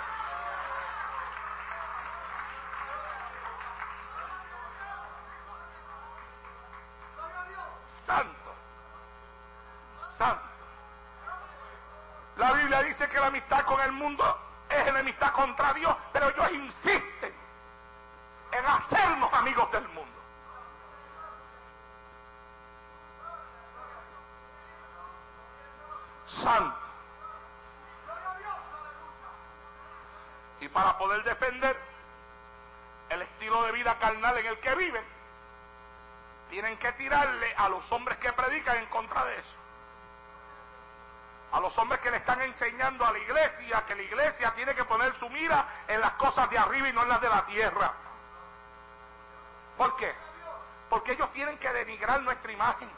Mundo es enemistad contra Dios, pero ellos insisten en hacernos amigos del mundo. Santo. Y para poder defender el estilo de vida carnal en el que viven, tienen que tirarle a los hombres que predican en contra de eso. A los hombres que le están enseñando a la iglesia que la iglesia tiene que poner su mira en las cosas de arriba y no en las de la tierra. ¿Por qué? Porque ellos tienen que denigrar nuestra imagen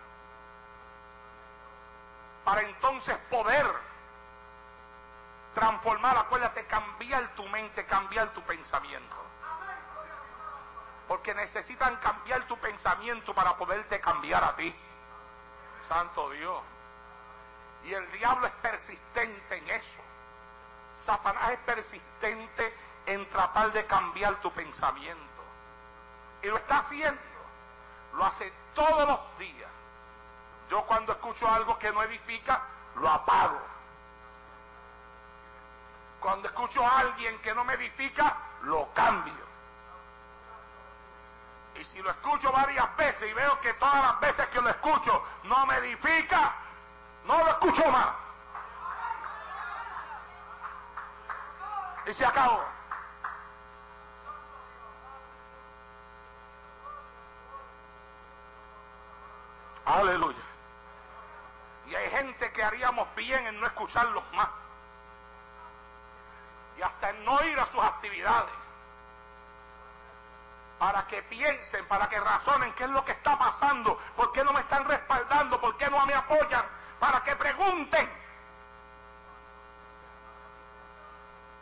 para entonces poder transformar, acuérdate, cambiar tu mente, cambiar tu pensamiento porque necesitan cambiar tu pensamiento para poderte cambiar a ti. Santo Dios. Y el diablo es persistente en eso. Satanás es persistente en tratar de cambiar tu pensamiento. Y lo está haciendo. Lo hace todos los días. Yo cuando escucho algo que no edifica, lo apago. Cuando escucho a alguien que no me edifica, lo cambio. Y si lo escucho varias veces y veo que todas las veces que lo escucho no me edifica, no lo escucho más. Y se acabó. Aleluya. Y hay gente que haríamos bien en no escucharlos más. Y hasta en no ir a sus actividades para que piensen, para que razonen qué es lo que está pasando, por qué no me están respaldando, por qué no me apoyan, para que pregunten.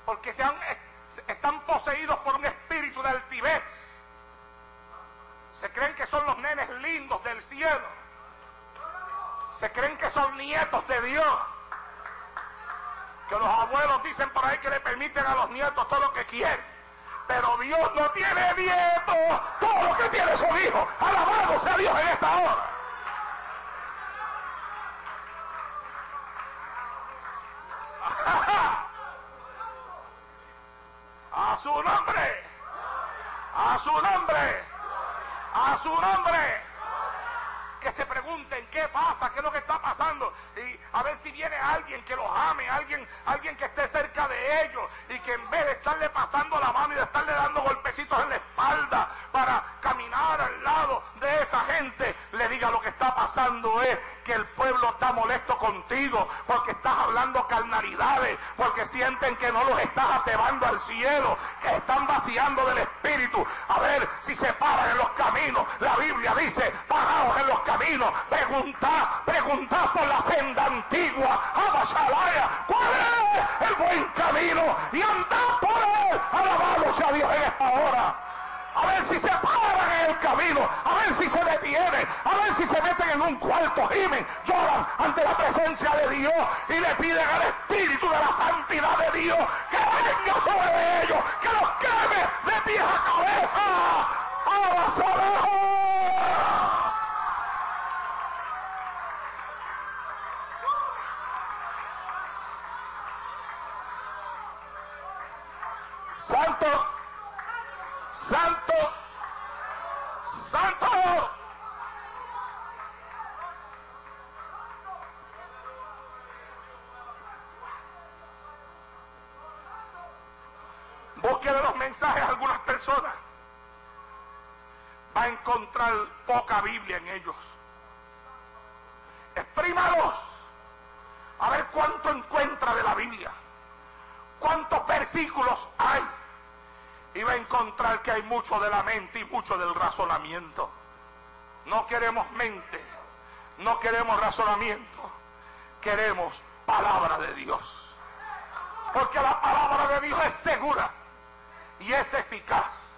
Porque se están poseídos por un espíritu de altivez. Se creen que son los nenes lindos del cielo. Se creen que son nietos de Dios. Que los abuelos dicen por ahí que le permiten a los nietos todo lo que quieren. Pero Dios no tiene nietos. Todo lo que tiene son hijos. Alabado sea Dios en esta hora. Qué es lo que está pasando, y a ver si viene alguien que los ame, alguien, alguien que esté cerca de ellos, y que en vez de estarle pasando la mano y de estarle dando golpecitos en la espalda para caminar al lado de esa gente, le diga lo que está pasando es que el pueblo está molesto contigo, porque estás hablando carnalidades, porque sienten que no los estás atebando al cielo, que están vaciando del espíritu. A ver si se paran en los caminos. La Biblia dice, paraos en los caminos, preguntad, preguntad por la senda antigua, Abashalaya, ¿cuál es el buen camino? Y andad por él, alabado sea Dios en esta hora a ver si se paran en el camino, a ver si se detienen, a ver si se meten en un cuarto, gimen, lloran ante la presencia de Dios y le piden al Espíritu de la santidad de Dios que venga sobre ellos, que los queme de pies a cabeza. ¡A santo, santo. Búsqueda los mensajes a algunas personas. Va a encontrar poca Biblia en ellos. Exprímalos. A ver cuánto encuentra de la Biblia. ¿Cuántos versículos hay? Y va a encontrar que hay mucho de la mente y mucho del razonamiento. No queremos mente. No queremos razonamiento. Queremos palabra de Dios. Porque la palabra de Dios es segura y es eficaz.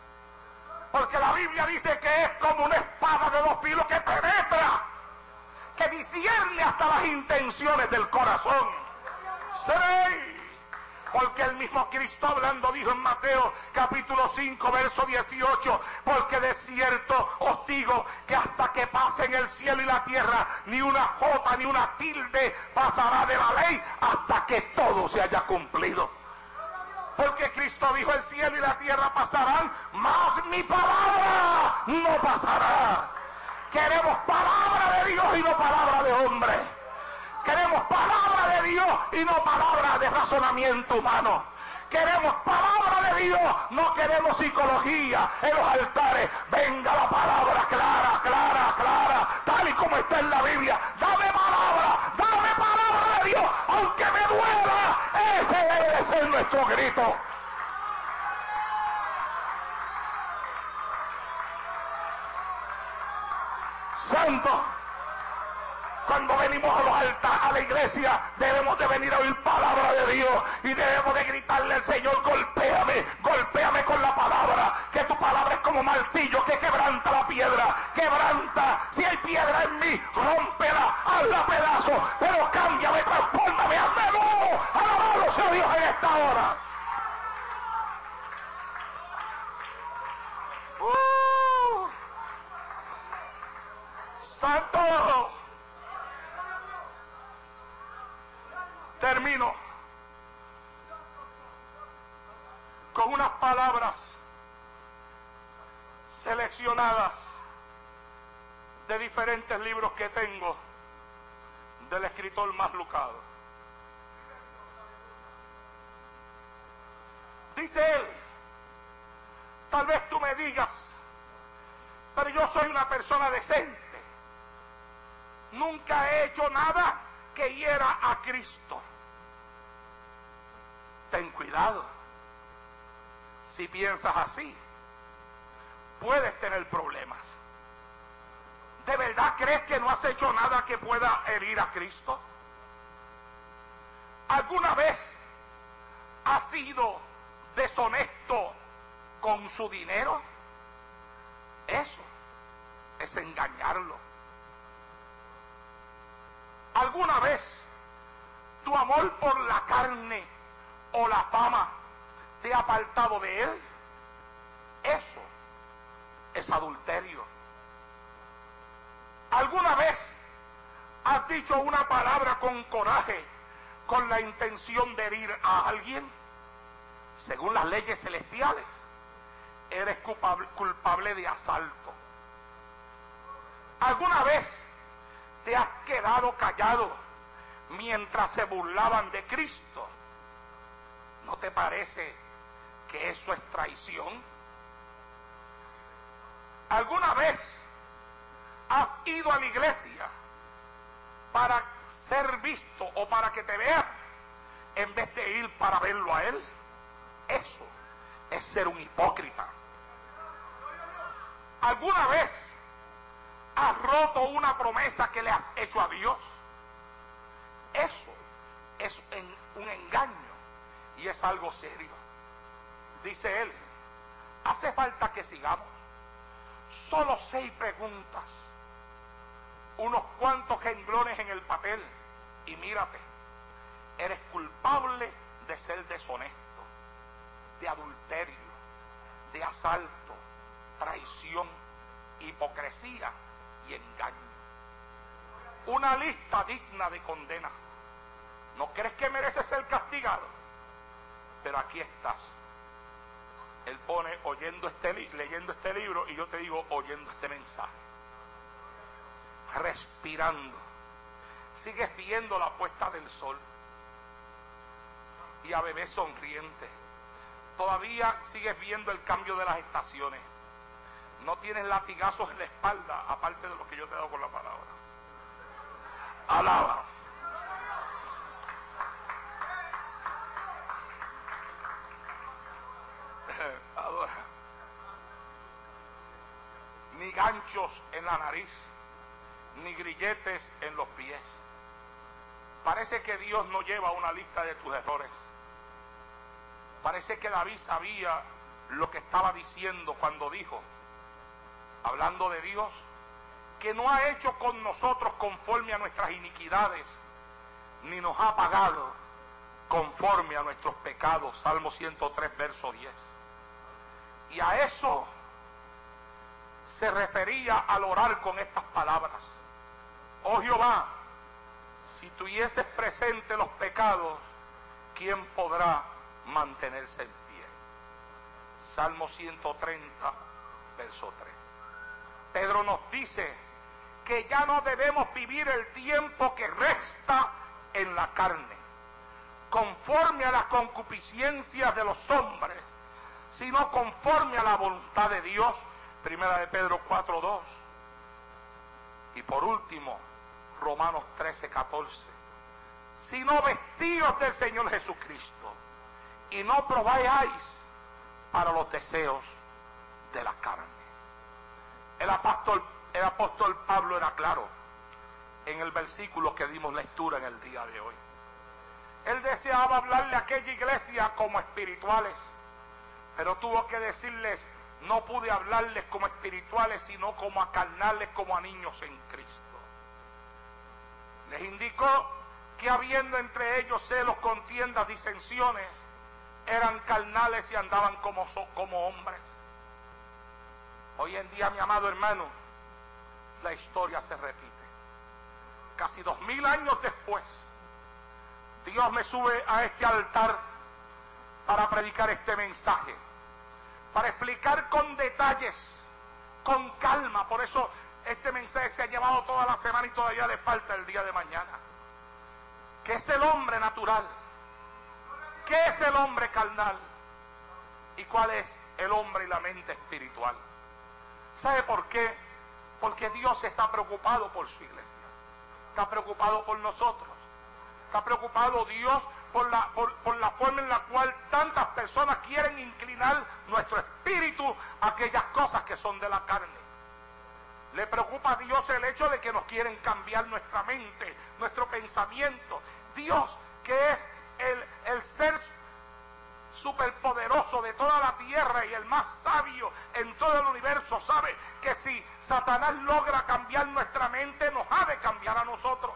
Porque la Biblia dice que es como una espada de dos filos que penetra, que discierne hasta las intenciones del corazón. Seréis porque el mismo Cristo hablando dijo en Mateo capítulo 5 verso 18, porque de cierto os digo que hasta que pasen el cielo y la tierra, ni una jota ni una tilde pasará de la ley hasta que todo se haya cumplido. Porque Cristo dijo el cielo y la tierra pasarán, mas mi palabra no pasará. Queremos palabra de Dios y no palabra de hombre. Queremos palabra de Dios y no palabra de razonamiento humano. Queremos palabra de Dios, no queremos psicología en los altares. Venga la palabra clara, clara, clara, tal y como está en la Biblia. Dame palabra, dame palabra de Dios, aunque me duela. Ese debe ser nuestro grito. Santo. Cuando venimos a los altares, a la iglesia, debemos de venir a oír palabra de Dios y debemos de gritarle al Señor, golpéame, golpéame con la palabra, que tu palabra es como martillo que quebranta la piedra, quebranta, si hay piedra en mí, rómpela, hazla pedazo, pero cámbiame, transfórmame, hazme nuevo, alabado sea Dios en esta hora. Uh, santo. Termino con unas palabras seleccionadas de diferentes libros que tengo del escritor más lucado. Dice él, tal vez tú me digas, pero yo soy una persona decente. Nunca he hecho nada que hiera a Cristo ten cuidado. Si piensas así, puedes tener problemas. ¿De verdad crees que no has hecho nada que pueda herir a Cristo? ¿Alguna vez has sido deshonesto con su dinero? Eso es engañarlo. ¿Alguna vez tu amor por la carne o la fama te ha apartado de Él, eso es adulterio. ¿Alguna vez has dicho una palabra con coraje, con la intención de herir a alguien? Según las leyes celestiales, eres culpable, culpable de asalto. ¿Alguna vez te has quedado callado mientras se burlaban de Cristo? ¿No te parece que eso es traición? ¿Alguna vez has ido a la iglesia para ser visto o para que te vean en vez de ir para verlo a él? Eso es ser un hipócrita. ¿Alguna vez has roto una promesa que le has hecho a Dios? Eso es un engaño y es algo serio. Dice él, hace falta que sigamos. Solo seis preguntas, unos cuantos renglones en el papel y mírate, eres culpable de ser deshonesto, de adulterio, de asalto, traición, hipocresía y engaño. Una lista digna de condena. ¿No crees que mereces ser castigado? Pero aquí estás. Él pone oyendo este leyendo este libro y yo te digo oyendo este mensaje. Respirando. Sigues viendo la puesta del sol. Y a bebé sonriente. Todavía sigues viendo el cambio de las estaciones. No tienes latigazos en la espalda, aparte de lo que yo te he dado con la palabra. Alaba. En la nariz, ni grilletes en los pies. Parece que Dios no lleva una lista de tus errores. Parece que David sabía lo que estaba diciendo cuando dijo, hablando de Dios, que no ha hecho con nosotros conforme a nuestras iniquidades, ni nos ha pagado conforme a nuestros pecados. Salmo 103, verso 10. Y a eso se refería al orar con estas palabras. Oh Jehová, si tuvieses presente los pecados, ¿quién podrá mantenerse en pie? Salmo 130, verso 3. Pedro nos dice que ya no debemos vivir el tiempo que resta en la carne, conforme a las concupiscencias de los hombres, sino conforme a la voluntad de Dios. Primera de Pedro 4.2. Y por último, Romanos 13, 14. Sino vestidos del Señor Jesucristo y no probáis para los deseos de la carne. El apóstol, el apóstol Pablo era claro en el versículo que dimos lectura en el día de hoy. Él deseaba hablarle a aquella iglesia como espirituales, pero tuvo que decirles, no pude hablarles como espirituales, sino como a carnales, como a niños en Cristo. Les indicó que habiendo entre ellos celos, contiendas, disensiones, eran carnales y andaban como, como hombres. Hoy en día, mi amado hermano, la historia se repite. Casi dos mil años después, Dios me sube a este altar para predicar este mensaje, para explicar con detalles, con calma. Por eso este mensaje se ha llevado toda la semana y todavía le falta el día de mañana. ¿Qué es el hombre natural? ¿Qué es el hombre carnal? ¿Y cuál es el hombre y la mente espiritual? ¿Sabe por qué? Porque Dios está preocupado por su iglesia. Está preocupado por nosotros. Está preocupado Dios por la, forma en la cual tantas personas quieren inclinar nuestro espíritu a aquellas cosas que son de la carne. Le preocupa a Dios el hecho de que nos quieren cambiar nuestra mente, nuestro pensamiento. Dios, que es el, el ser superpoderoso de toda la tierra y el más sabio en todo el universo, sabe que si Satanás logra cambiar nuestra mente, nos ha de cambiar a nosotros.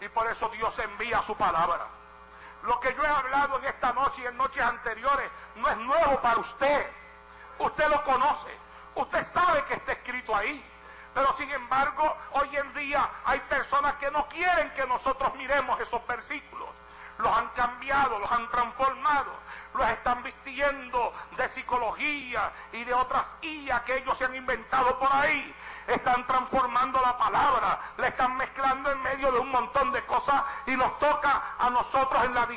Y por eso Dios envía su palabra. Lo que yo he hablado en esta noche y en noches anteriores no es nuevo para usted. Usted lo conoce. Usted sabe que está escrito ahí. Pero sin embargo, hoy en día hay personas que no quieren que nosotros miremos esos versículos. Los han cambiado, los han transformado, los están vistiendo de psicología y de otras IA que ellos se han inventado por ahí. Están transformando la palabra, la están mezclando en medio de un montón de cosas y nos toca a nosotros en, la,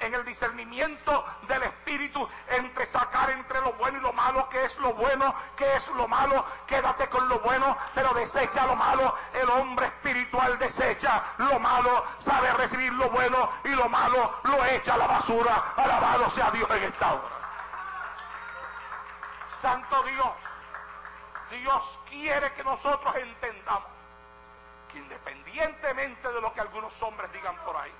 en, el, discernimiento del Espíritu entre sacar entre lo bueno y lo malo, qué es lo bueno, qué es lo malo, quédate con lo bueno, pero desecha lo malo, el hombre espiritual desecha lo malo, sabe recibir lo bueno y lo malo lo echa a la basura, alabado sea Dios en esta hora. Santo Dios. Dios quiere que nosotros entendamos que independientemente de lo que algunos hombres digan por ahí,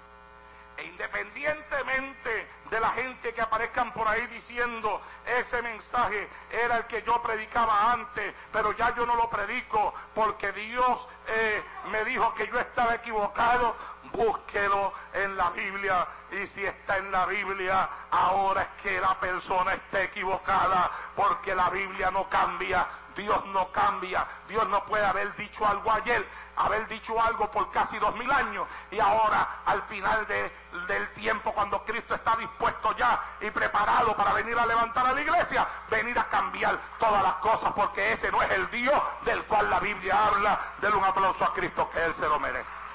e independientemente de la gente que aparezcan por ahí diciendo ese mensaje era el que yo predicaba antes, pero ya yo no lo predico porque Dios eh, me dijo que yo estaba equivocado, búsquelo en la Biblia. Y si está en la Biblia, ahora es que la persona está equivocada porque la Biblia no cambia, Dios no cambia. Dios no puede haber dicho algo ayer, haber dicho algo por casi dos mil años y ahora al final del tiempo cuando Cristo está dispuesto ya y preparado para venir a levantar a la iglesia, venir a cambiar todas las cosas porque ese no es el Dios del cual la Biblia habla. Denle un aplauso a Cristo que Él se lo merece.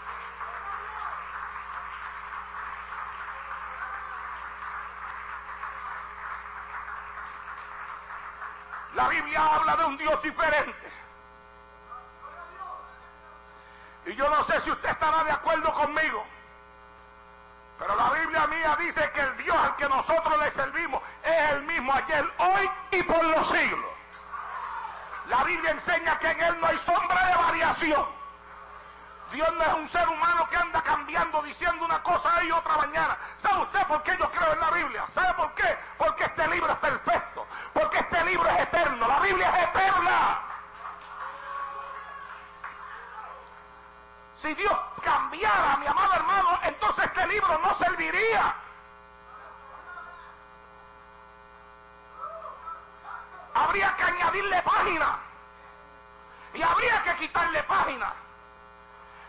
La Biblia habla de un Dios diferente. Y yo no sé si usted estará de acuerdo conmigo. Pero la Biblia mía dice que el Dios al que nosotros le servimos es el mismo ayer, hoy y por los siglos. La Biblia enseña que en Él no hay sombra de variación. Dios no es un ser humano que anda cambiando, diciendo una cosa y otra mañana. ¿Sabe usted por qué yo creo en la Biblia? ¿Sabe por qué? Porque este libro es perfecto. Porque este libro es eterno. La Biblia es eterna. Si Dios cambiara, mi amado hermano, entonces este libro no serviría. Habría que añadirle páginas. Y habría que quitarle páginas.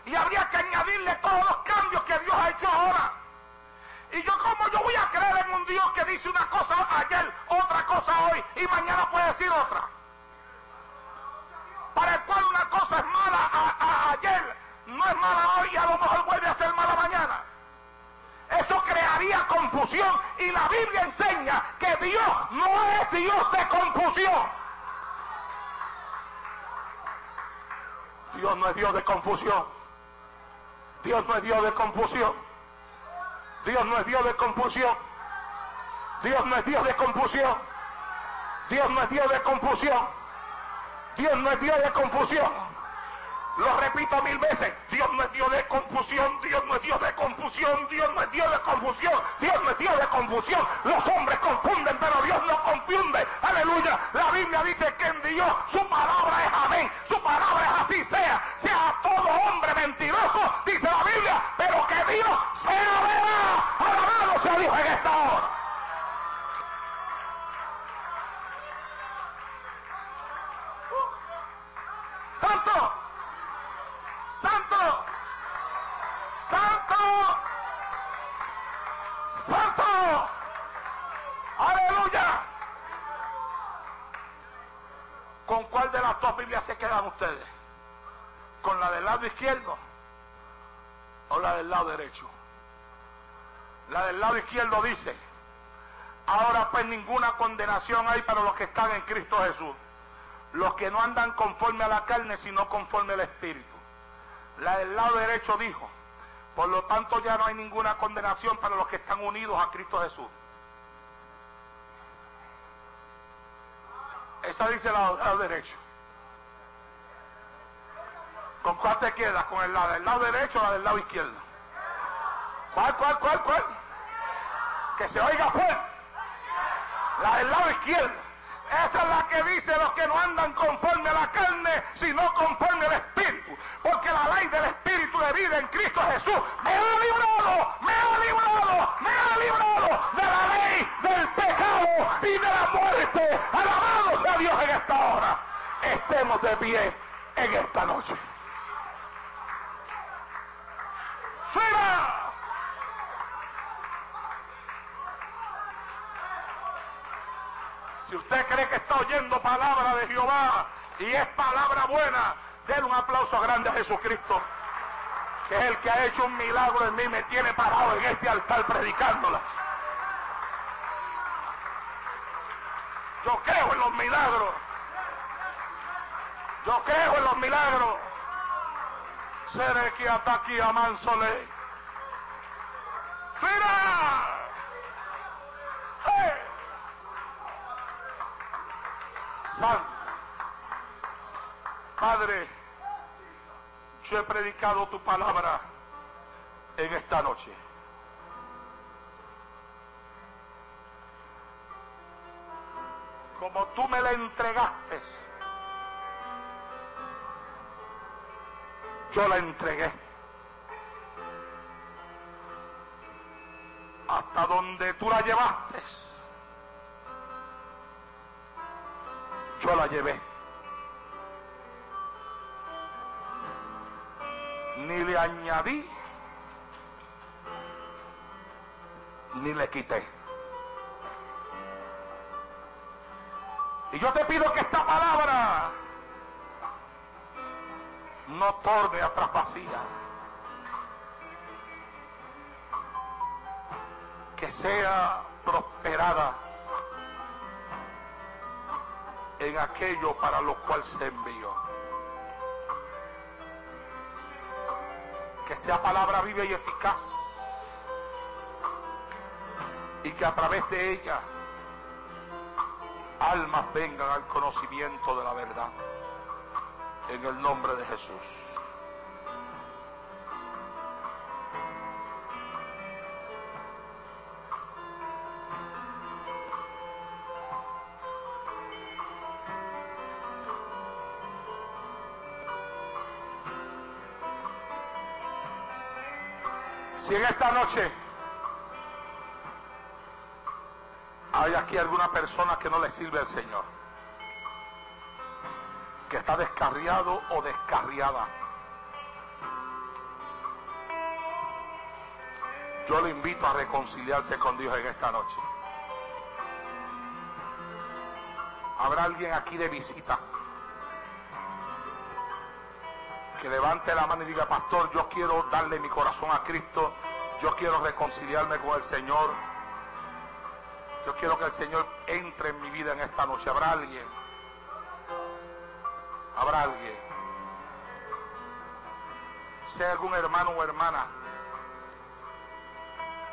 Y habría que añadirle todos los cambios que Dios ha hecho ahora. Y yo como yo voy a creer en un Dios que dice una cosa ayer, otra cosa hoy y mañana puede decir otra. Para el cual una cosa es mala ayer, no es mala hoy y a lo mejor vuelve a ser mala mañana. Eso crearía confusión y la Biblia enseña que Dios no es Dios de confusión. Dios no es Dios de confusión. Dios no es Dios de confusión. Dios no es Dios de confusión. Dios no es Dios de confusión. Dios no es Dios de confusión. Dios no es Dios de confusión. Lo repito mil veces, Dios no es Dios de confusión, Dios no es Dios de confusión, Dios no es Dios de confusión, Dios no es Dios de confusión. Los hombres confunden, pero Dios no confunde. Aleluya. La Biblia dice que en Dios su palabra es amén, su palabra es así sea. Sea todo hombre mentiroso, dice la Biblia, pero que Dios sea verdad. Alabado sea Dios en esta hora. Lado izquierdo o la del lado derecho? La del lado izquierdo dice, ahora pues ninguna condenación hay para los que están en Cristo Jesús los que no andan conforme a la carne, sino conforme al Espíritu. La del lado derecho dijo, por lo tanto ya no hay ninguna condenación para los que están unidos a Cristo Jesús. Esa dice lado, lado derecho. ¿Con cuál te quedas? ¿Con el lado del lado derecho o la del lado izquierdo? ¿Cuál, cuál, cuál, cuál? Que se oiga fuerte. La del lado izquierdo. Esa es la que dice los que no andan conforme a la carne, sino conforme al Espíritu. Porque la ley del Espíritu de vida en Cristo Jesús me ha librado, me ha librado, me ha librado de la ley del pecado y de la muerte. Alabado sea Dios en esta hora. Estemos de pie en esta noche. ¡Fuera! Si usted cree que está oyendo palabra de Jehová y es palabra buena, den un aplauso grande a Jesucristo, que es el que ha hecho un milagro en mí, me tiene parado en este altar predicándola. Yo creo en los milagros. Yo creo en los milagros. Seré que ataque a Mansole. ¡Fira! Santo. Padre, yo he predicado tu palabra en esta noche. Como tú me la entregaste, yo la entregué. Hasta donde tú la llevaste, yo la llevé. Ni le añadí, ni le quité. Y yo te pido que esta palabra no torne atrás vacía. Que sea prosperada en aquello para lo cual se envió. Que sea palabra viva y eficaz. Y que a través de ella almas vengan al conocimiento de la verdad. En el nombre de Jesús. Si en esta noche hay aquí alguna persona que no le sirve al Señor, que está descarriado o descarriada, yo le invito a reconciliarse con Dios en esta noche. Habrá alguien aquí de visita que levante la mano y diga, pastor, yo quiero darle mi corazón a Cristo, yo quiero reconciliarme con el Señor, yo quiero que el Señor entre en mi vida en esta noche. ¿Habrá alguien? ¿Habrá alguien? Hay algún hermano o hermana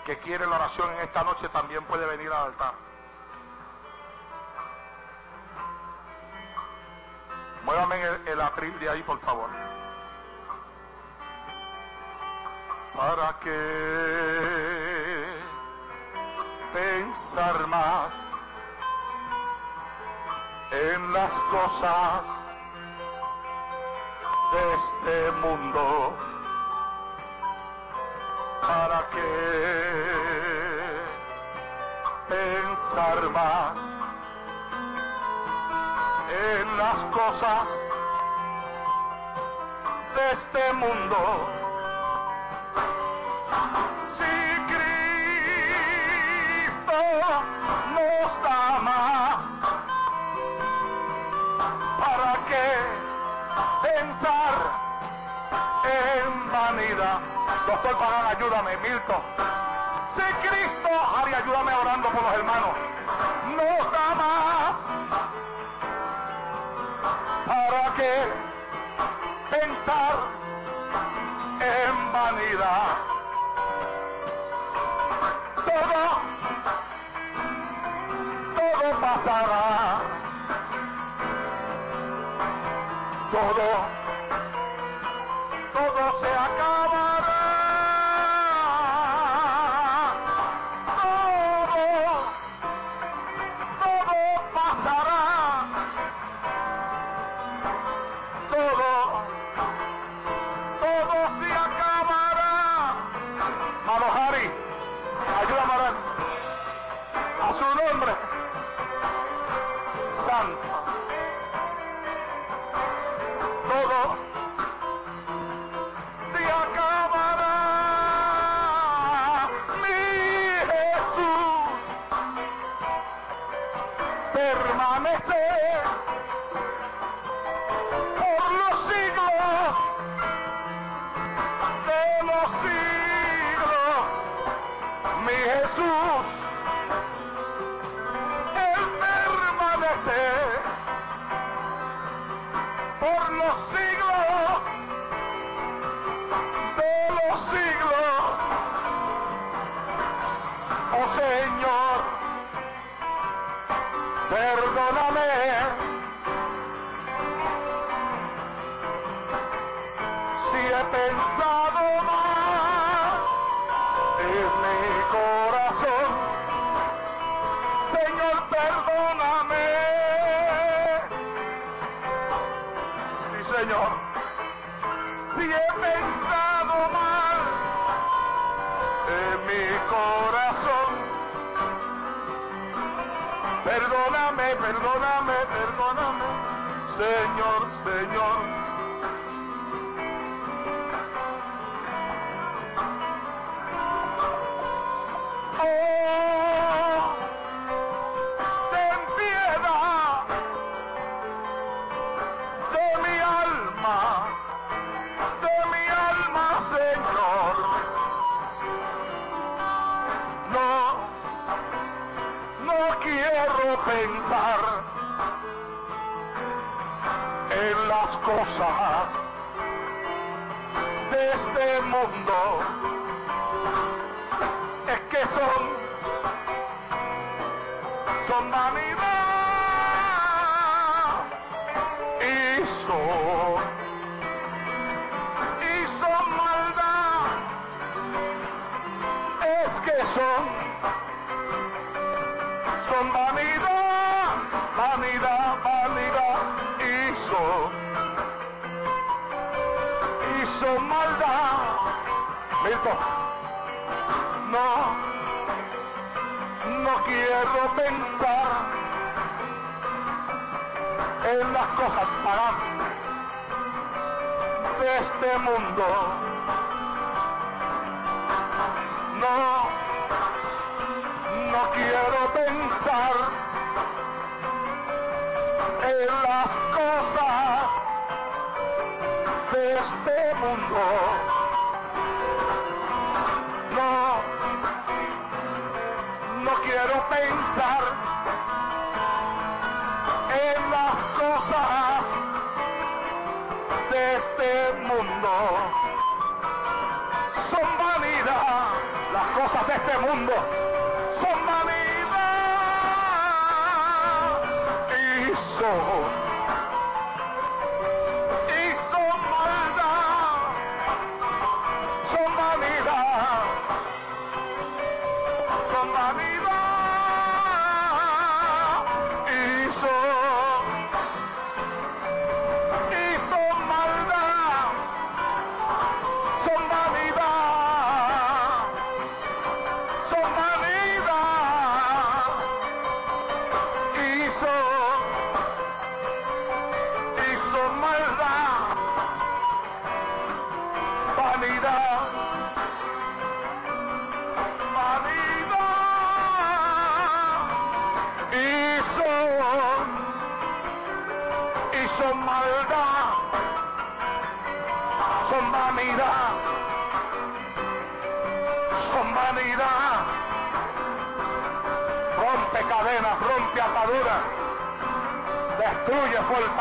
que quiere la oración en esta noche, también puede venir al altar. Muévame el, el atril de ahí, por favor. ¿Para qué pensar más en las cosas de este mundo? ¿Para qué pensar más en las cosas de este mundo? Doctor Pagán, ayúdame, Milton. Si Cristo, Ari, ayúdame orando por los hermanos, nos da más, ¿para qué pensar en vanidad? todo, todo pasará. Todo, todo se son, son vanidad, vanidad, vanidad y son, y maldad. Milton, no, no quiero pensar en las cosas pagadas de este mundo. No este mundo. No, no quiero pensar en las cosas de este mundo. Son vanidad, las cosas de este mundo son vanidad y son,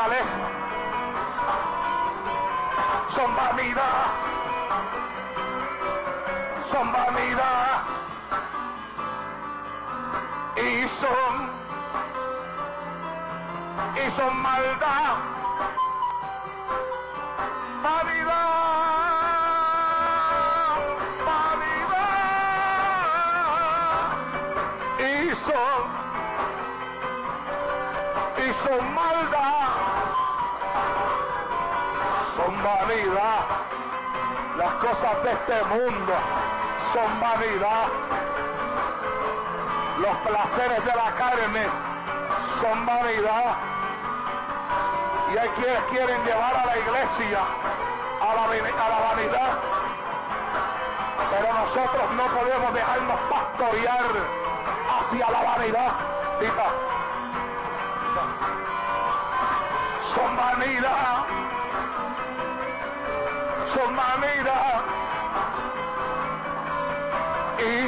fortaleza, son vanidad, son vanidad. Y son, y son maldad, vanidad, vanidad. Y son, y son maldad, son vanidad. Las cosas de este mundo son vanidad. Los placeres de la carne son vanidad. Y hay quienes quieren llevar a la iglesia a la, vanidad. Pero nosotros no podemos dejarnos pastorear hacia la vanidad. Tita. Son vanidad. Son vanidad. Y